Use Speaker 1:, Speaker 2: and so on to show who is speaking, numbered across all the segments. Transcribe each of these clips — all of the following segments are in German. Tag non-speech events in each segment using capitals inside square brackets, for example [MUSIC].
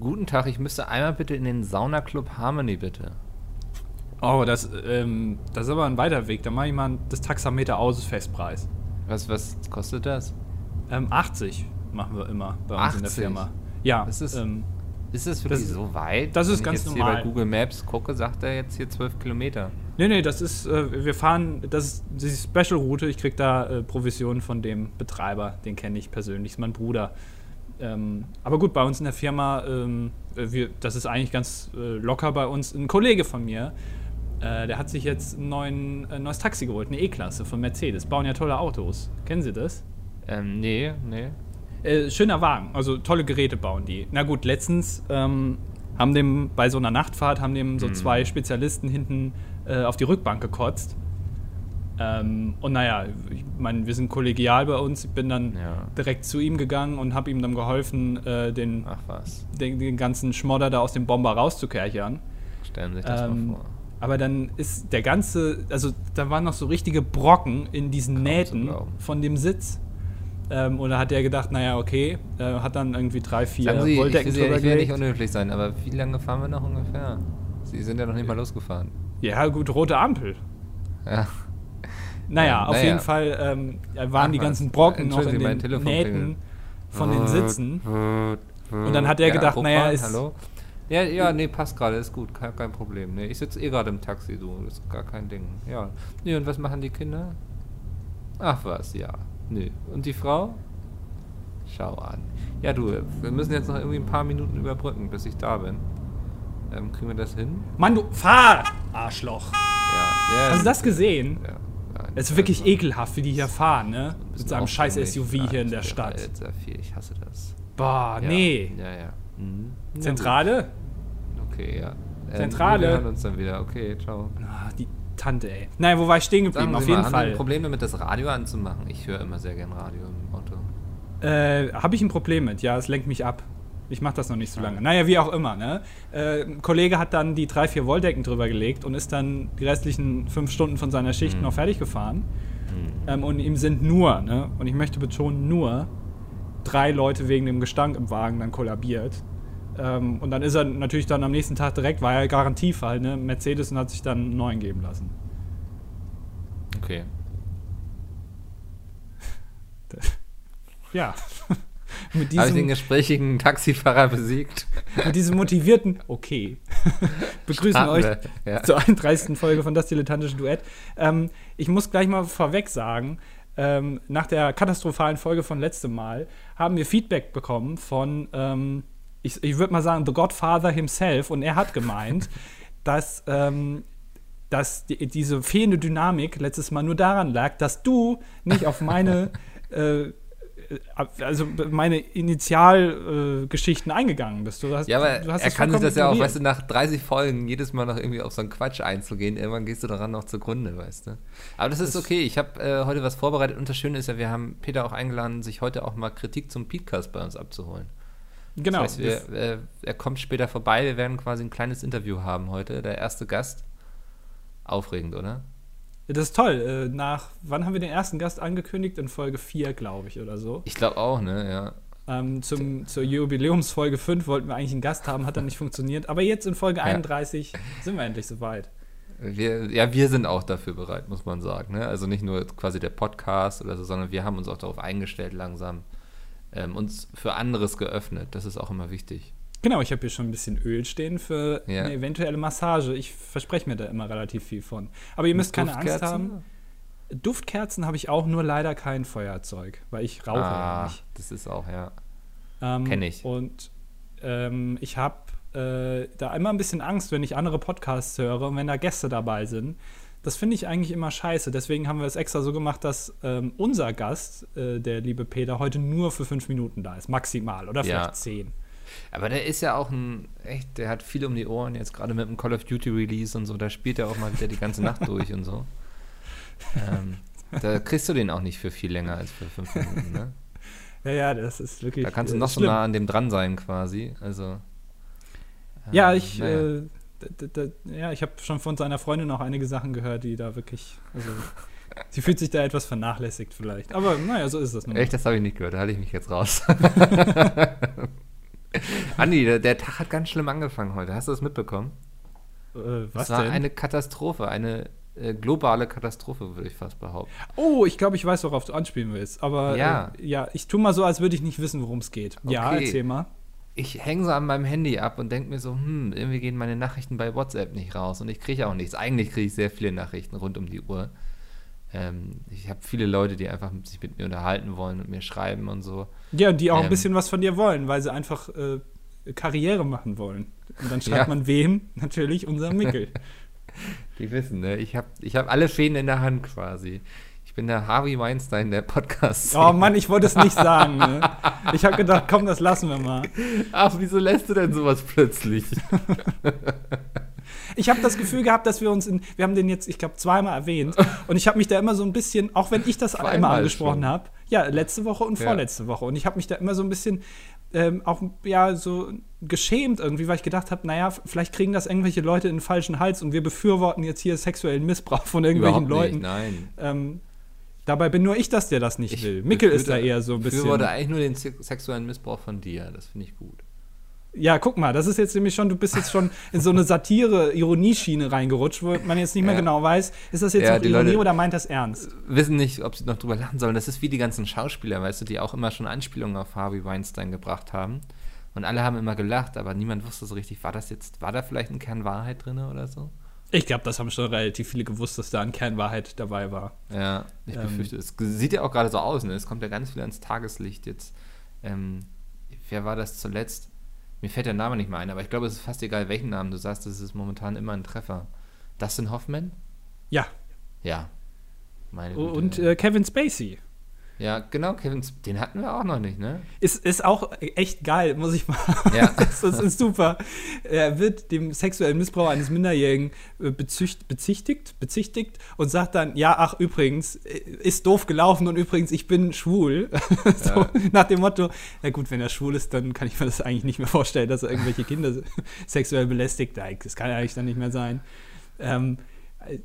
Speaker 1: Guten Tag, ich müsste einmal bitte in den Saunaclub Harmony, bitte.
Speaker 2: Oh, das, ähm, das ist aber ein weiter Weg. Da mache ich mal das Taxameter aus, Festpreis.
Speaker 1: Was, was kostet das?
Speaker 2: Ähm, 80 machen wir immer bei uns
Speaker 1: 80?
Speaker 2: in der Firma. Ja,
Speaker 1: Ist es-
Speaker 2: ähm,
Speaker 1: Ist das wirklich
Speaker 2: Das-
Speaker 1: so weit?
Speaker 2: das ist
Speaker 1: Wenn
Speaker 2: ganz
Speaker 1: ich jetzt
Speaker 2: normal.
Speaker 1: hier bei Google Maps gucke, sagt er jetzt hier 12 Kilometer.
Speaker 2: nee, nee, das ist, äh, wir fahren, das ist die Special-Route. Ich krieg da äh, Provision von dem Betreiber, den kenne ich persönlich, ist mein Bruder. Ähm, aber gut, bei uns in der Firma, ähm, äh, wir, das ist eigentlich ganz äh, locker bei uns. Ein Kollege von mir, äh, der hat sich jetzt ein neuen, ein neues Taxi geholt, eine E-Klasse von Mercedes. Bauen ja tolle Autos. Kennen Sie das?
Speaker 1: Ähm, nee, nee.
Speaker 2: Äh, schöner Wagen, also tolle Geräte bauen die. Na gut, letztens ähm, haben dem bei so einer Nachtfahrt haben dem so zwei Spezialisten hinten äh, auf die Rückbank gekotzt. Ähm, und naja, ich meine, wir sind kollegial bei uns. Ich bin dann
Speaker 1: Ja.
Speaker 2: direkt zu ihm gegangen und habe ihm dann geholfen, äh, den, den, den ganzen Schmodder da aus dem Bomber rauszukerchern.
Speaker 1: Stellen Sie sich das
Speaker 2: Ähm,
Speaker 1: mal vor.
Speaker 2: aber dann ist der ganze, also da waren noch so richtige Brocken in diesen
Speaker 1: Kaum
Speaker 2: Nähten von dem Sitz. Ähm, und da hat er gedacht, naja, okay, äh, hat dann irgendwie drei, vier
Speaker 1: Sagen Sie, ich will, ich will nicht unhöflich sein, aber wie lange fahren wir noch ungefähr? Sie sind ja noch nicht mal losgefahren.
Speaker 2: Ja, gut, rote Ampel.
Speaker 1: Ja.
Speaker 2: Naja, auf
Speaker 1: naja.
Speaker 2: jeden Fall ähm, ja, waren
Speaker 1: Ach
Speaker 2: die ganzen Brocken noch in den
Speaker 1: Telefon
Speaker 2: Nähten
Speaker 1: klingelt.
Speaker 2: von den Sitzen.
Speaker 1: Und
Speaker 2: dann hat er gedacht, naja, ist-
Speaker 1: Hallo? Ja, ja, nee, passt gerade, ist gut, kein, kein Problem. Nee, ich sitze eh gerade im Taxi, du, ist gar kein Ding. Ja. Nee, und was machen die Kinder? Ach was, ja. Nee. Und die Frau? Schau an. Ja, du, wir müssen jetzt noch irgendwie ein paar Minuten überbrücken, bis ich da bin. Ähm, kriegen wir das hin?
Speaker 2: Mann, du fahr! Arschloch.
Speaker 1: Ja. ja
Speaker 2: Hast du das gesehen?
Speaker 1: Ja.
Speaker 2: Es ist wirklich ekelhaft, wie die hier fahren, ne? Mit seinem scheiß SUV hier in der Stadt.
Speaker 1: Sehr viel, ich hasse das.
Speaker 2: Boah,
Speaker 1: Ja.
Speaker 2: nee.
Speaker 1: Ja, ja. Mhm.
Speaker 2: Zentrale?
Speaker 1: Okay, ja. Ähm,
Speaker 2: Zentrale.
Speaker 1: Wir hören uns dann wieder. Okay, ciao.
Speaker 2: Ah, die Tante, ey. Naja, wo war ich stehen geblieben? Auf
Speaker 1: Sie mal,
Speaker 2: jeden
Speaker 1: haben Sie ein
Speaker 2: Fall.
Speaker 1: Problem damit, das Radio anzumachen? Ich höre immer sehr gern Radio im Auto.
Speaker 2: Äh, Habe ich ein Problem mit, ja, es lenkt mich ab. Ich mache das noch nicht so lange. Naja, wie auch immer, ne? Äh, ein Kollege hat dann die drei, vier Wolldecken drüber gelegt und ist dann die restlichen fünf Stunden von seiner Schicht
Speaker 1: Mhm.
Speaker 2: noch fertig gefahren. Ähm, und ihm sind nur, ne? Und ich möchte betonen, nur drei Leute wegen dem Gestank im Wagen dann kollabiert. Ähm, und dann ist er natürlich dann am nächsten Tag direkt, war ja Garantiefall, ne? Mercedes und hat sich dann einen neuen geben lassen.
Speaker 1: Okay. [LAUGHS]
Speaker 2: Ja. [LAUGHS] [LAUGHS] mit,
Speaker 1: Habe ich den gesprächigen Taxifahrer besiegt?
Speaker 2: mit diesem motivierten, okay. [LAUGHS] Begrüßen
Speaker 1: Haben
Speaker 2: euch
Speaker 1: wir, ja.
Speaker 2: zur 31. Folge von Das Dilettantische Duett. Ähm, ich muss gleich mal vorweg sagen, ähm, nach der katastrophalen Folge von letztem Mal haben wir Feedback bekommen von, ähm, ich, ich würde mal sagen, The Godfather himself. Und er hat gemeint, [LAUGHS] dass, ähm, dass die, diese fehlende Dynamik letztes Mal nur daran lag, dass du nicht auf meine äh, also meine Initialgeschichten äh, eingegangen bist. Du hast,
Speaker 1: Ja, aber
Speaker 2: du hast
Speaker 1: er kann sich das ja auch, weißt du, nach 30 Folgen jedes Mal noch irgendwie auf so einen Quatsch einzugehen. Irgendwann gehst du daran noch zugrunde, weißt du. Aber das ist okay. Ich habe äh, heute was vorbereitet und das Schöne ist ja, wir haben Peter auch eingeladen, sich heute auch mal Kritik zum Podcast bei uns abzuholen.
Speaker 2: Genau.
Speaker 1: Das heißt, wir, äh, er kommt später vorbei. Wir werden quasi ein kleines Interview haben heute. Der erste Gast. Aufregend, oder?
Speaker 2: Das ist toll. Äh, Nach, wann haben wir den ersten Gast angekündigt? In Folge 4, glaube ich, oder so.
Speaker 1: Ich glaube auch, ne? Ja.
Speaker 2: Ähm, zum, zur Jubiläumsfolge 5 wollten wir eigentlich einen Gast haben, hat dann nicht funktioniert. Aber jetzt in Folge
Speaker 1: Ja.
Speaker 2: 31 sind wir endlich soweit.
Speaker 1: Wir, ja, wir sind auch dafür bereit, muss man sagen. Ne? Also nicht nur quasi der Podcast oder so, sondern wir haben uns auch darauf eingestellt, langsam ähm, uns für anderes geöffnet. Das ist auch immer wichtig.
Speaker 2: Genau, ich habe hier schon ein bisschen Öl stehen für
Speaker 1: Ja.
Speaker 2: eine eventuelle Massage. Ich verspreche mir da immer relativ viel von. Aber ihr müsst keine Angst haben. Duftkerzen habe ich auch, nur leider kein Feuerzeug, weil ich rauche ja
Speaker 1: Ah,
Speaker 2: nicht.
Speaker 1: das ist auch, ja.
Speaker 2: Ähm,
Speaker 1: Kenn ich.
Speaker 2: Und ähm, ich habe äh, da immer ein bisschen Angst, wenn ich andere Podcasts höre und wenn da Gäste dabei sind. Das finde ich eigentlich immer scheiße. Deswegen haben wir es extra so gemacht, dass ähm, unser Gast, äh, der liebe Peter, heute nur für fünf Minuten da ist. Maximal. Oder vielleicht
Speaker 1: Ja.
Speaker 2: zehn.
Speaker 1: Aber der ist ja auch ein, echt, der hat viel um die Ohren, jetzt gerade mit dem Call of Duty Release und so, da spielt er auch mal wieder die ganze Nacht [LAUGHS] durch und so. Ähm, da kriegst du den auch nicht für viel länger als für fünf Minuten, ne? [LAUGHS]
Speaker 2: Ja, ja, das ist wirklich.
Speaker 1: Da kannst du
Speaker 2: äh,
Speaker 1: noch so
Speaker 2: schlimm.
Speaker 1: nah an dem dran sein quasi. Also.
Speaker 2: Ja,
Speaker 1: ähm,
Speaker 2: ich,
Speaker 1: naja.
Speaker 2: äh, ja, ich habe schon von seiner Freundin auch einige Sachen gehört, die da wirklich. Also, sie fühlt sich da etwas vernachlässigt vielleicht. Aber naja, so ist das nun.
Speaker 1: Echt, das habe ich nicht gehört, da halte ich mich jetzt raus. [LAUGHS] [LAUGHS] Andi, der, der Tag hat ganz schlimm angefangen heute. Hast du das mitbekommen?
Speaker 2: Äh, was
Speaker 1: Es war
Speaker 2: denn?
Speaker 1: eine Katastrophe, eine äh, globale Katastrophe, würde ich fast behaupten.
Speaker 2: oh, ich glaube, ich weiß, worauf du anspielen willst. Aber
Speaker 1: Ja.
Speaker 2: äh, ja, ich tue mal so, als würde ich nicht wissen, worum es geht. Ja,
Speaker 1: Okay.
Speaker 2: erzähl mal.
Speaker 1: Ich hänge so an meinem Handy ab und denke mir so, hm, irgendwie gehen meine Nachrichten bei WhatsApp nicht raus und ich kriege auch nichts. Eigentlich kriege ich sehr viele Nachrichten rund um die Uhr. Ähm, ich habe viele Leute, die einfach sich mit mir unterhalten wollen und mir schreiben und so.
Speaker 2: Ja, und die auch ein
Speaker 1: Ähm.
Speaker 2: bisschen was von dir wollen, weil sie einfach äh, Karriere machen wollen. Und dann schreibt
Speaker 1: Ja.
Speaker 2: man wem? [LAUGHS] Natürlich unser Mickel. [LAUGHS]
Speaker 1: Die wissen, ne? Ich habe ich hab alle Fäden in der Hand quasi. Ich bin der Harvey Weinstein der Podcast.
Speaker 2: oh Mann, ich wollte es nicht [LAUGHS] sagen. Ne? Ich habe gedacht, komm, das lassen wir mal.
Speaker 1: Ach, wieso lässt du denn sowas plötzlich?
Speaker 2: Ich habe das Gefühl gehabt, dass wir uns in, wir haben den jetzt, ich glaube, zweimal erwähnt. [LAUGHS] Und ich habe mich da immer so ein bisschen, auch wenn ich das
Speaker 1: Zweimal
Speaker 2: immer angesprochen habe, ja, letzte Woche und
Speaker 1: Ja.
Speaker 2: vorletzte Woche. Und ich habe mich da immer so ein bisschen ähm, auch ja so geschämt irgendwie, weil ich gedacht habe, naja, vielleicht kriegen das irgendwelche Leute in den falschen Hals und wir befürworten jetzt hier sexuellen Missbrauch von irgendwelchen Leuten.
Speaker 1: Nicht, nein.
Speaker 2: Ähm, dabei bin nur ich das, der das nicht
Speaker 1: Ich
Speaker 2: will. Mickel ist da eher so ein bisschen.
Speaker 1: befürworte eigentlich nur den se- sexuellen Missbrauch von dir. Das finde ich gut.
Speaker 2: Ja, guck mal, das ist jetzt nämlich schon, du bist jetzt schon in so eine Satire-Ironieschiene reingerutscht, wo man jetzt nicht mehr
Speaker 1: Ja.
Speaker 2: genau weiß, ist das jetzt
Speaker 1: Ja,
Speaker 2: noch Ironie
Speaker 1: Leute-
Speaker 2: oder meint das ernst?
Speaker 1: Wissen nicht, ob sie noch drüber lachen sollen. Das ist wie die ganzen Schauspieler, weißt du, die auch immer schon Anspielungen auf Harvey Weinstein gebracht haben. Und alle haben immer gelacht, aber niemand wusste so richtig, war das jetzt, war da vielleicht ein Kern Wahrheit drin oder so?
Speaker 2: Ich glaube, das haben schon relativ viele gewusst, dass da ein Kernwahrheit dabei war.
Speaker 1: Ja, ich
Speaker 2: Ähm.
Speaker 1: befürchte, es sieht ja auch gerade so aus, ne? Es kommt ja ganz viel ans Tageslicht jetzt. Ähm, wer war das zuletzt? Mir fällt der Name nicht mehr ein, aber ich glaube, es ist fast egal, welchen Namen du sagst, es ist momentan immer ein Treffer. Dustin Hoffman?
Speaker 2: Ja,
Speaker 1: Ja. Meine
Speaker 2: und äh, Kevin Spacey.
Speaker 1: Ja, genau, Kevin, den hatten wir auch noch nicht, ne?
Speaker 2: Ist, ist auch echt geil, muss ich mal.
Speaker 1: Ja. [LAUGHS]
Speaker 2: das, ist, ist super. Er wird dem sexuellen Missbrauch eines Minderjährigen äh, bezücht, bezichtigt, bezichtigt und sagt dann, ja, ach, übrigens, äh, ist doof gelaufen und übrigens, ich bin schwul. [LAUGHS] so,
Speaker 1: Ja.
Speaker 2: Nach dem Motto, na gut, wenn er schwul ist, dann kann ich mir das eigentlich nicht mehr vorstellen, dass er irgendwelche Kinder [LAUGHS] sexuell belästigt. Das kann eigentlich dann nicht mehr sein. Ähm,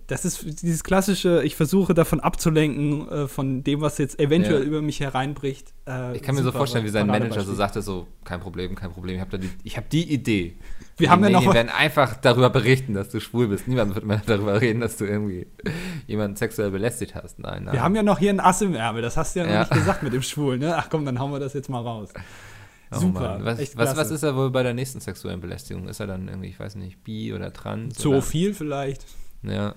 Speaker 2: das ist dieses klassische, ich versuche davon abzulenken, äh, von dem, was jetzt eventuell
Speaker 1: Ja.
Speaker 2: über mich hereinbricht. Äh,
Speaker 1: Ich kann mir so
Speaker 2: super
Speaker 1: vorstellen, wie sein Manager so sagte, so, kein Problem, kein Problem, ich habe die, ich hab die Idee.
Speaker 2: Wir haben ja noch-
Speaker 1: Wir werden einfach darüber berichten, dass du schwul bist. Niemand wird mehr darüber reden, dass du irgendwie jemanden sexuell belästigt hast. Nein, nein.
Speaker 2: Wir haben ja noch hier ein Ass im Ärmel, das hast du ja,
Speaker 1: Ja.
Speaker 2: noch nicht gesagt mit dem Schwulen, ne? Ach komm, dann hauen wir das jetzt mal raus.
Speaker 1: Oh
Speaker 2: Super.
Speaker 1: Was, was, was ist er wohl bei der nächsten sexuellen Belästigung? Ist er dann irgendwie, ich weiß nicht, bi oder trans?
Speaker 2: Zoophil vielleicht,
Speaker 1: Oder? Ja.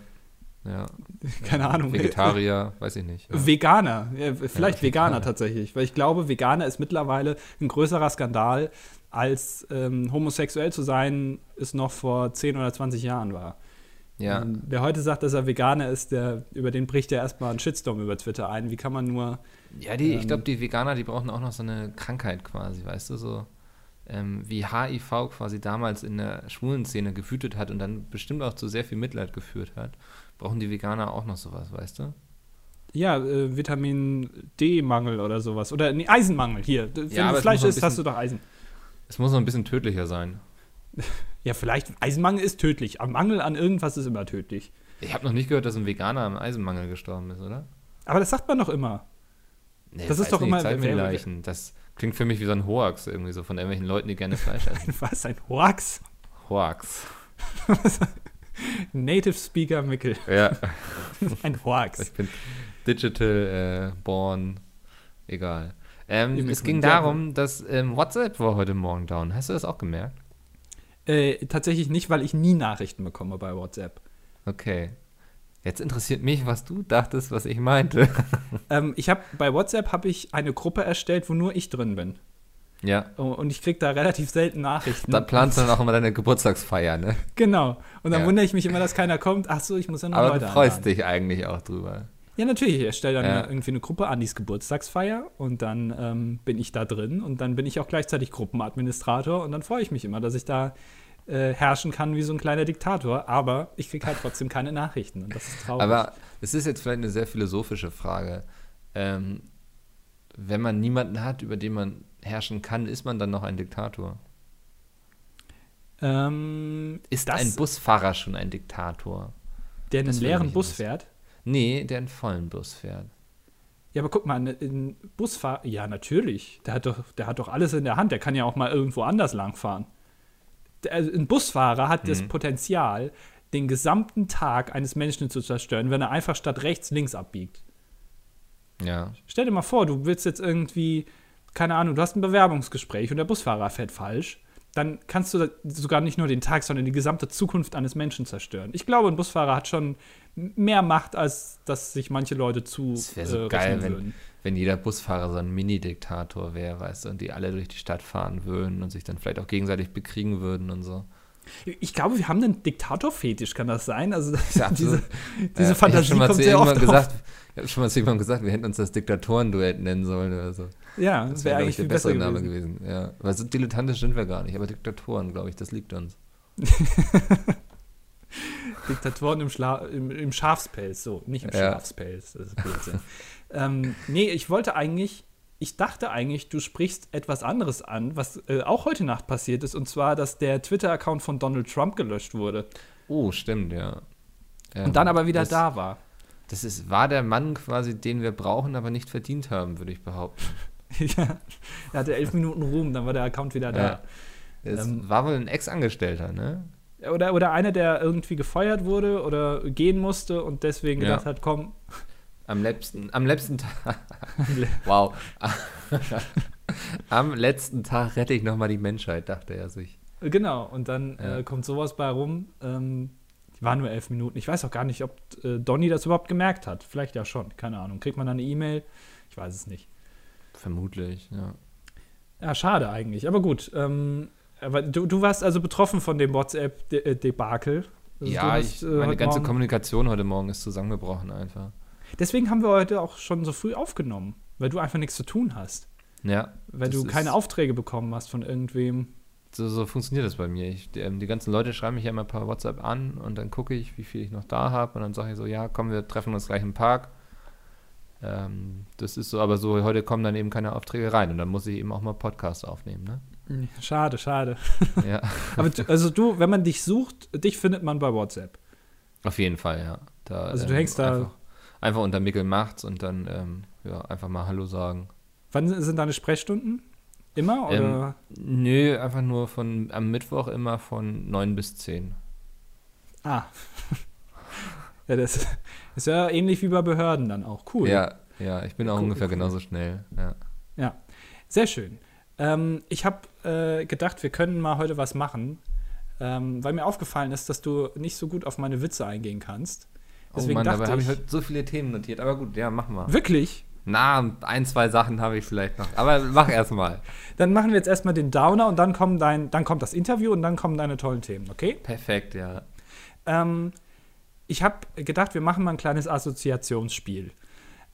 Speaker 1: Ja. [LAUGHS]
Speaker 2: keine Ahnung.
Speaker 1: Vegetarier, weiß ich nicht. Ja.
Speaker 2: Veganer, vielleicht
Speaker 1: Ja,
Speaker 2: Veganer tatsächlich, weil ich glaube, Veganer ist mittlerweile ein größerer Skandal, als ähm, homosexuell zu sein, es noch vor 10 oder 20 Jahren war.
Speaker 1: ja.
Speaker 2: Ähm, wer heute sagt, dass er Veganer ist, der, über den bricht ja erstmal ein Shitstorm über Twitter ein. Wie kann man nur.
Speaker 1: Ja, die, ich
Speaker 2: Ähm,
Speaker 1: glaube, die Veganer, die brauchen auch noch so eine Krankheit quasi, weißt du, so ähm, wie HIV quasi damals in der schwulen Szene gewütet hat und dann bestimmt auch zu sehr viel Mitleid geführt hat, brauchen die Veganer auch noch sowas, weißt du?
Speaker 2: Ja, äh, Vitamin D-Mangel oder sowas. Oder nee, Eisenmangel hier. Wenn
Speaker 1: Ja,
Speaker 2: du
Speaker 1: es
Speaker 2: Fleisch isst, hast du doch Eisen.
Speaker 1: Es muss noch ein bisschen tödlicher sein. [LAUGHS]
Speaker 2: Ja, vielleicht. Eisenmangel ist tödlich. Am Mangel an irgendwas ist immer tödlich.
Speaker 1: Ich habe noch nicht gehört, dass ein Veganer am Eisenmangel gestorben ist, oder?
Speaker 2: Aber das sagt man doch immer.
Speaker 1: Nee,
Speaker 2: Das ist doch immer- wer- wer-
Speaker 1: Leichen. Das klingt für mich wie so ein Hoax irgendwie so von irgendwelchen Leuten, die gerne Fleisch [LAUGHS] essen.
Speaker 2: Was? Ein Hoax?
Speaker 1: Hoax. [LAUGHS]
Speaker 2: Native Speaker Mickel.
Speaker 1: Ja. [LAUGHS]
Speaker 2: Ein Hoax.
Speaker 1: Ich bin digital äh, born, egal. Ähm, es ging darum, dass ähm, WhatsApp war heute Morgen down. Hast du das auch gemerkt?
Speaker 2: Äh, tatsächlich nicht, weil ich nie Nachrichten bekomme bei WhatsApp.
Speaker 1: Okay. Jetzt interessiert mich, was du dachtest, was ich meinte. [LAUGHS]
Speaker 2: Ähm, ich habe bei WhatsApp habe ich eine Gruppe erstellt, wo nur ich drin bin.
Speaker 1: ja.
Speaker 2: Oh, Und ich kriege da relativ selten Nachrichten.
Speaker 1: Da planst du dann auch immer deine Geburtstagsfeier, ne?
Speaker 2: genau. Und dann
Speaker 1: Ja.
Speaker 2: wundere ich mich immer, dass keiner kommt. Ach so, ich muss ja noch
Speaker 1: Aber
Speaker 2: Leute
Speaker 1: du freust
Speaker 2: einladen.
Speaker 1: dich eigentlich auch drüber.
Speaker 2: Ja, natürlich. Ich erstelle dann
Speaker 1: Ja.
Speaker 2: irgendwie eine Gruppe Andis Geburtstagsfeier und dann ähm, bin ich da drin und dann bin ich auch gleichzeitig Gruppenadministrator und dann freue ich mich immer, dass ich da äh, herrschen kann wie so ein kleiner Diktator. Aber ich kriege halt trotzdem keine Nachrichten und das ist traurig.
Speaker 1: Aber es ist jetzt vielleicht eine sehr philosophische Frage. Ähm, wenn man niemanden hat, über den man herrschen kann, ist man dann noch ein Diktator?
Speaker 2: ähm,
Speaker 1: Ist
Speaker 2: das,
Speaker 1: ein Busfahrer schon ein Diktator?
Speaker 2: der einen leeren Bus fährt?
Speaker 1: Nee, der einen vollen Bus fährt.
Speaker 2: Ja, aber guck mal, ein Busfahrer, ja, natürlich. Der hat, doch, der hat doch alles in der Hand. Der kann ja auch mal irgendwo anders langfahren. Also ein Busfahrer hat das Potenzial, den gesamten Tag eines Menschen zu zerstören, wenn er einfach statt rechts links abbiegt.
Speaker 1: Ja.
Speaker 2: Stell dir mal vor, du willst jetzt irgendwie, keine Ahnung, du hast ein Bewerbungsgespräch und der Busfahrer fährt falsch. Dann kannst du sogar nicht nur den Tag, sondern die gesamte Zukunft eines Menschen zerstören. Ich glaube, ein Busfahrer hat schon mehr Macht, als dass sich manche Leute zu
Speaker 1: Es wäre so
Speaker 2: äh,
Speaker 1: geil, wenn,
Speaker 2: würden.
Speaker 1: Wenn jeder Busfahrer so ein Mini-Diktator wäre, weißt du, und die alle durch die Stadt fahren würden und sich dann vielleicht auch gegenseitig bekriegen würden und so.
Speaker 2: Ich glaube, wir haben einen Diktator-Fetisch, kann das sein? Also [LAUGHS]
Speaker 1: Ja,
Speaker 2: diese,
Speaker 1: absolut.
Speaker 2: diese
Speaker 1: Äh,
Speaker 2: Fantasie kommt sehr oft auf.
Speaker 1: gesagt, Ich habe schon mal zu jemandem gesagt, wir hätten uns das Diktatorenduett nennen sollen oder so.
Speaker 2: Ja,
Speaker 1: Das wäre, ich,
Speaker 2: eigentlich
Speaker 1: der
Speaker 2: viel besser
Speaker 1: bessere Name
Speaker 2: gewesen.
Speaker 1: gewesen. Ja. Weil so dilettantisch sind wir gar nicht, aber Diktatoren, glaube ich, das liegt uns. [LAUGHS]
Speaker 2: Diktatoren im, Schla im, im Schafspelz, so, nicht im
Speaker 1: Ja.
Speaker 2: Schafspelz, das ist Blödsinn. [LAUGHS] ähm, nee, ich wollte eigentlich, ich dachte eigentlich, du sprichst etwas anderes an, was äh, auch heute Nacht passiert ist, und zwar, dass der Twitter-Account von Donald Trump gelöscht wurde
Speaker 1: Oh, stimmt, ja. Ähm,
Speaker 2: und dann aber wieder
Speaker 1: das,
Speaker 2: da war.
Speaker 1: Das ist, war der Mann quasi, den wir brauchen, aber nicht verdient haben, würde ich behaupten. [LAUGHS]
Speaker 2: ja, er hatte elf Minuten Ruhm, dann war der Account wieder da.
Speaker 1: Ja. Es
Speaker 2: Ähm,
Speaker 1: war wohl ein Ex-Angestellter, ne?
Speaker 2: Oder, oder einer, der irgendwie gefeuert wurde oder gehen musste und deswegen
Speaker 1: Ja.
Speaker 2: gedacht hat, komm,
Speaker 1: Am letzten, am letzten Tag. [LAUGHS] [LAUGHS] wow. [LAUGHS] am letzten Tag rette ich nochmal die Menschheit, dachte er sich.
Speaker 2: Genau, und dann
Speaker 1: Ja.
Speaker 2: äh, kommt sowas bei rum. Ähm, war nur elf Minuten. Ich weiß auch gar nicht, ob äh, Donny das überhaupt gemerkt hat. Vielleicht ja schon, keine Ahnung. Kriegt man dann eine E-Mail? Ich weiß es nicht.
Speaker 1: Vermutlich, ja.
Speaker 2: Ja, schade eigentlich. Aber gut. Ähm, aber du, du warst also betroffen von dem WhatsApp-Debakel. Also
Speaker 1: ja,
Speaker 2: du
Speaker 1: ich,
Speaker 2: hast, äh,
Speaker 1: meine ganze
Speaker 2: Morgen-
Speaker 1: Kommunikation heute Morgen ist zusammengebrochen einfach.
Speaker 2: Deswegen haben wir heute auch schon so früh aufgenommen, weil du einfach nichts zu tun hast.
Speaker 1: Ja.
Speaker 2: Weil du keine Aufträge bekommen hast von irgendwem.
Speaker 1: So, so funktioniert das bei mir. Ich, die, ähm, die ganzen Leute schreiben mich ja immer per WhatsApp an und dann gucke ich, wie viel ich noch da habe und dann sage ich so, ja, komm, wir treffen uns gleich im Park. Ähm, das ist so, aber so, heute kommen dann eben keine Aufträge rein und dann muss ich eben auch mal Podcasts aufnehmen, ne?
Speaker 2: Schade, schade. [LAUGHS]
Speaker 1: ja, [LAUGHS]
Speaker 2: Aber du, also du, wenn man dich sucht, dich findet man bei WhatsApp.
Speaker 1: auf jeden Fall, ja. Da,
Speaker 2: Also du hängst da-
Speaker 1: Einfach, unter Mickel macht's und dann, ähm, ja, einfach mal Hallo sagen.
Speaker 2: Wann sind deine Sprechstunden? Immer oder?
Speaker 1: Ähm, nö, einfach nur von, am Mittwoch immer von 9 bis 10.
Speaker 2: ah. [LAUGHS] ja, das ist ja ähnlich wie bei Behörden dann auch. Cool.
Speaker 1: Ja, ja, ich bin auch
Speaker 2: Cool,
Speaker 1: ungefähr
Speaker 2: cool.
Speaker 1: genauso schnell, ja.
Speaker 2: Ja. Sehr schön. Ähm, ich habe äh, gedacht, wir können mal heute was machen, ähm, weil mir aufgefallen ist, dass du nicht so gut auf meine Witze eingehen kannst. Deswegen
Speaker 1: oh Mann, dabei habe
Speaker 2: ich,
Speaker 1: heute so viele Themen notiert. Aber gut, ja, machen wir.
Speaker 2: wirklich?
Speaker 1: Na, ein, zwei Sachen habe ich vielleicht noch. Aber mach erst mal. [LAUGHS]
Speaker 2: Dann machen wir jetzt erstmal den Downer und dann, kommen dein, dann kommt das Interview und dann kommen deine tollen Themen, okay?
Speaker 1: Perfekt, ja.
Speaker 2: Ähm, ich habe gedacht, wir machen mal ein kleines Assoziationsspiel.